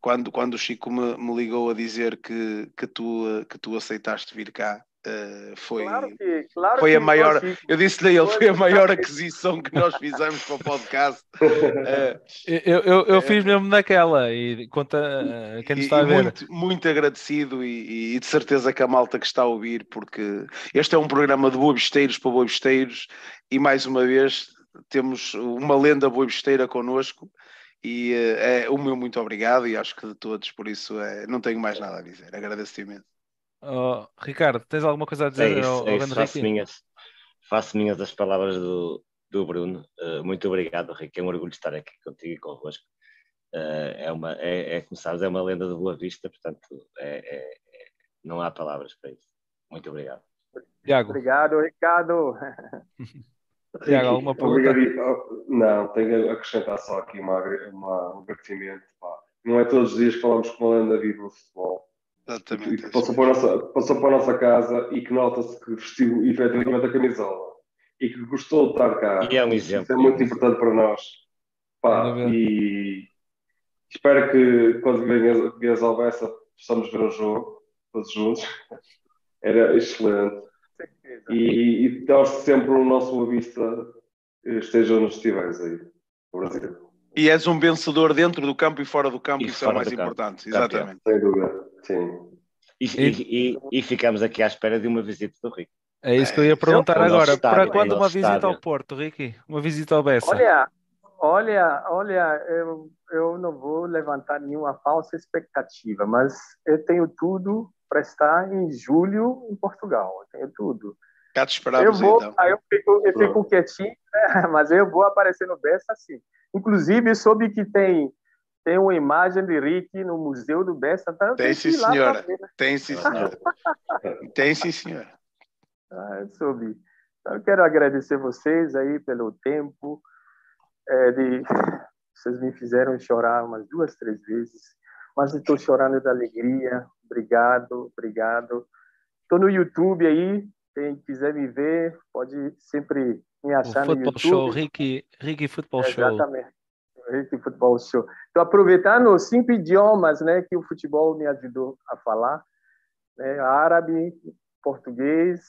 Quando, quando o Chico me, me ligou a dizer que, que, tu, que tu aceitaste vir cá, Uh, foi, claro que, claro foi a maior. Eu disse-lhe ele, foi a maior aquisição que nós fizemos para o podcast. Uh, eu, eu, eu, fiz mesmo naquela e conta uh, quem está a ver. Muito, muito agradecido e, e, de certeza que a malta que está a ouvir, porque este é um programa de boabisteiros para boabisteiros e mais uma vez temos uma lenda boabisteira connosco. E é o meu muito obrigado, e acho que de todos, por isso é, não tenho mais nada a dizer. Agradeço imenso. Oh, Ricardo, tens alguma coisa a dizer? É isso, ao, é isso. Faço, minhas, faço minhas as palavras do, do Bruno. Uh, muito obrigado, Rick. É um orgulho estar aqui contigo e convosco. Uh, é, uma, é, é, como sabes, é uma lenda de Boa Vista, portanto, é, é, é não há palavras para isso. Muito obrigado. Tiago. Obrigado, Ricardo. Tiago, alguma pergunta? Não, tenho a acrescentar só aqui uma, uma, um agradecimento. Não é todos os dias que falamos com uma lenda viva do futebol Exatamente. E que passou para, a nossa, passou para a nossa casa e que nota-se que vestiu efetivamente a camisola e que gostou de estar cá. E é um exemplo. Isso é muito importante para nós. Pá, e espero que quando venhas ao Bessa possamos ver o jogo todos juntos. Era excelente. E, e torce sempre o nosso Boa Vista esteja nos festivais aí no Brasil. E és um vencedor dentro do campo e fora do campo, e isso é o mais importante. Exatamente. Sem dúvida, sim. E, e, e, e, ficamos aqui à espera de uma visita do Rico. É isso que eu ia perguntar é, agora. Estádio, Para quando uma visita estádio. ao Porto, Ricky? Uma visita ao Bessa? Olha, olha, olha, eu, eu não vou levantar nenhuma falsa expectativa, mas eu tenho tudo para estar em julho em Portugal. Eu tenho tudo. Cá te esperamos, eu vou, então. Aí eu fico, eu fico quietinho, né? mas eu vou aparecer no Bessa assim. Inclusive, soube que tem tem uma imagem de Rick no Museu do Bessa. Tá? Tem sim, senhora. Né? Tem sim, senhora. tem sim, senhora. Ah, soube. Então, eu quero agradecer vocês aí pelo tempo, é, de Vocês me fizeram chorar umas duas, três vezes, mas estou chorando de alegria. Obrigado, obrigado. Estou no YouTube aí. Quem quiser me ver, pode sempre me achar o no Football YouTube. Show, Ricky, Ricky Football Show. Exatamente. Ricky Football Show. Estou aproveitando os cinco idiomas né, que o futebol me ajudou a falar. Né, árabe, português,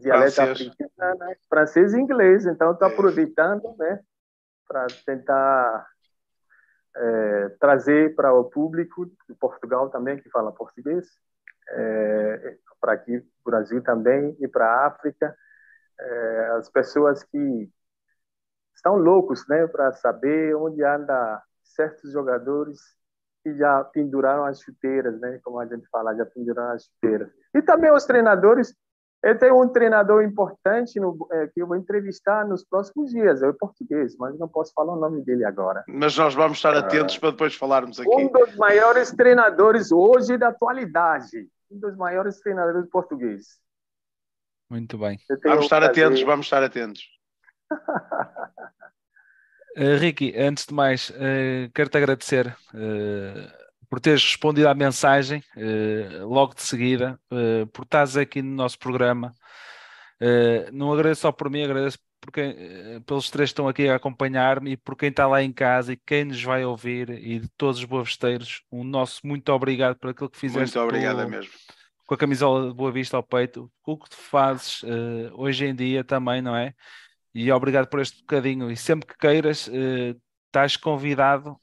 dialeto Francês. africano, né, francês e inglês. Então, estou É. aproveitando né, para tentar é, trazer para o público de Portugal também, que fala português, é, para aqui, Brasil também, e para a África, é, as pessoas que estão loucos né, para saber onde anda certos jogadores que já penduraram as chuteiras, né, como a gente fala, já penduraram as chuteiras. E também os treinadores. Eu tenho um treinador importante no, é, que eu vou entrevistar nos próximos dias, é o português, mas não posso falar o nome dele agora. Mas nós vamos estar atentos para depois falarmos aqui. Um dos maiores treinadores hoje da atualidade, um dos maiores treinadores portugueses. Muito bem. Vamos estar prazer- atentos, vamos estar atentos. Uh, Ricky, antes de mais, uh, quero-te agradecer uh, por teres respondido à mensagem logo de seguida, por estares aqui no nosso programa. Não agradeço só por mim, agradeço por quem, pelos três que estão aqui a acompanhar-me e por quem está lá em casa e quem nos vai ouvir e de todos os boavisteiros. Um nosso muito obrigado por aquilo que fizeste Muito obrigado pelo- mesmo. com a camisola de Boa Vista ao peito, o que tu fazes hoje em dia também, não é? E obrigado por este bocadinho. E sempre que queiras, eh, estás convidado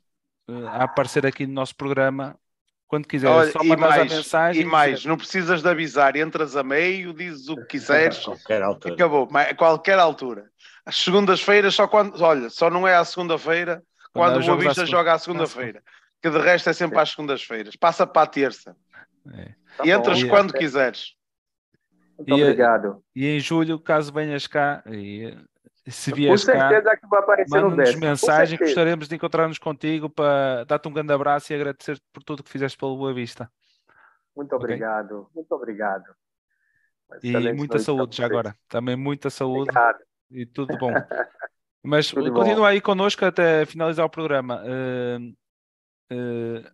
eh, a aparecer aqui no nosso programa quando quiseres. Olha, Só e a mais, mensagem. e mais, não precisas de avisar, entras a meio, dizes o que quiseres, qualquer altura. acabou, mas a qualquer altura. As segundas-feiras, só quando, olha, só não é à segunda-feira, quando há o Boa Vista joga à segunda-feira, que de resto é sempre às segundas-feiras. Passa para a terça. É. Tá E entras bom. quando quiseres. Muito E- obrigado. E em julho, caso venhas cá, e se Com vieres cá, certeza que vai aparecer no manda-nos 10. mensagem. Com certeza. Gostaríamos de encontrar-nos contigo para dar-te um grande abraço e agradecer-te por tudo que fizeste pelo Boa Vista. Muito obrigado. Muito obrigado. E muita saúde já agora. Também muita saúde. Obrigado. e tudo bom. Mas Tudo bom. continua aí connosco até finalizar o programa. Uh, uh,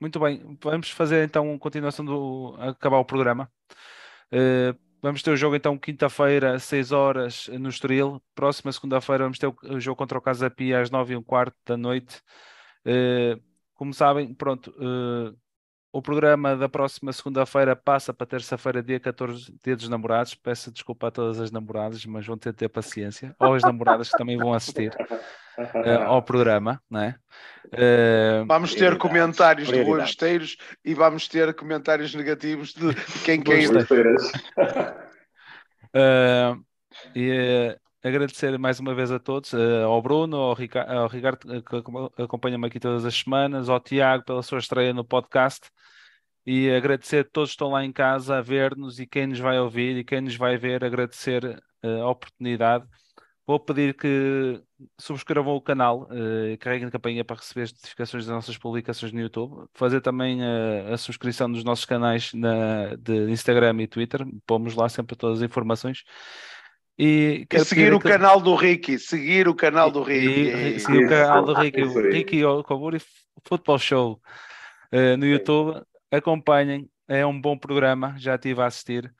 muito bem, vamos fazer então a continuação do acabar o programa. Uh, vamos ter o jogo então quinta-feira, 6 horas no Estoril. Próxima segunda-feira vamos ter o, jogo contra o Casa Pia às 9 e um quarto da noite. Uh, como sabem, pronto, uh, o programa da próxima segunda-feira passa para terça-feira, dia 14, dia dos namorados. Peço desculpa a todas as namoradas, mas vão ter de ter paciência. Ou as namoradas que também vão assistir uh, ao programa, não é? Uh, Vamos ter Prioridades, comentários de boavisteiros e vamos ter comentários negativos de quem quer ir. Boavisteiros. Boas-feiras. Uh, e uh, agradecer mais uma vez a todos, uh, ao Bruno, ao, Rica ao Ricardo, que acom- acompanha-me aqui todas as semanas, ao Tiago pela sua estreia no podcast e agradecer a todos que estão lá em casa a ver-nos e quem nos vai ouvir e quem nos vai ver, agradecer a oportunidade. Vou pedir que subscrevam o canal, uh, carreguem a campainha para receber as notificações das nossas publicações no YouTube. Fazer também uh, a subscrição dos nossos canais na, de Instagram e Twitter. Pomos lá sempre todas as informações. E, E seguir o aquele- canal do Ricky, seguir o canal do e- Ricky. e- seguir o canal do Ricky, o. Ricky Okoburi Football Show uh, no YouTube. Acompanhem, é um bom programa, já estive a assistir.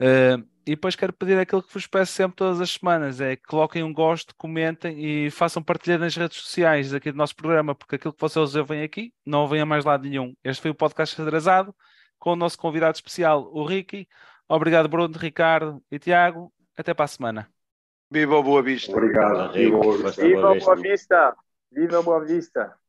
Uh, e depois quero pedir aquilo que vos peço sempre todas as semanas: é que coloquem um gosto, comentem e façam partilha nas redes sociais aqui do nosso programa, porque aquilo que vocês ouvem aqui não vem a mais lado nenhum. Este foi o podcast atrasado com o nosso convidado especial, o Ricky. Obrigado, Bruno, Ricardo e Tiago. Até para a semana. Viva Boa Vista. Obrigado. Rico, Boa foste Vista. Viva Boa a Boa Vista! Viva a Boa Vista!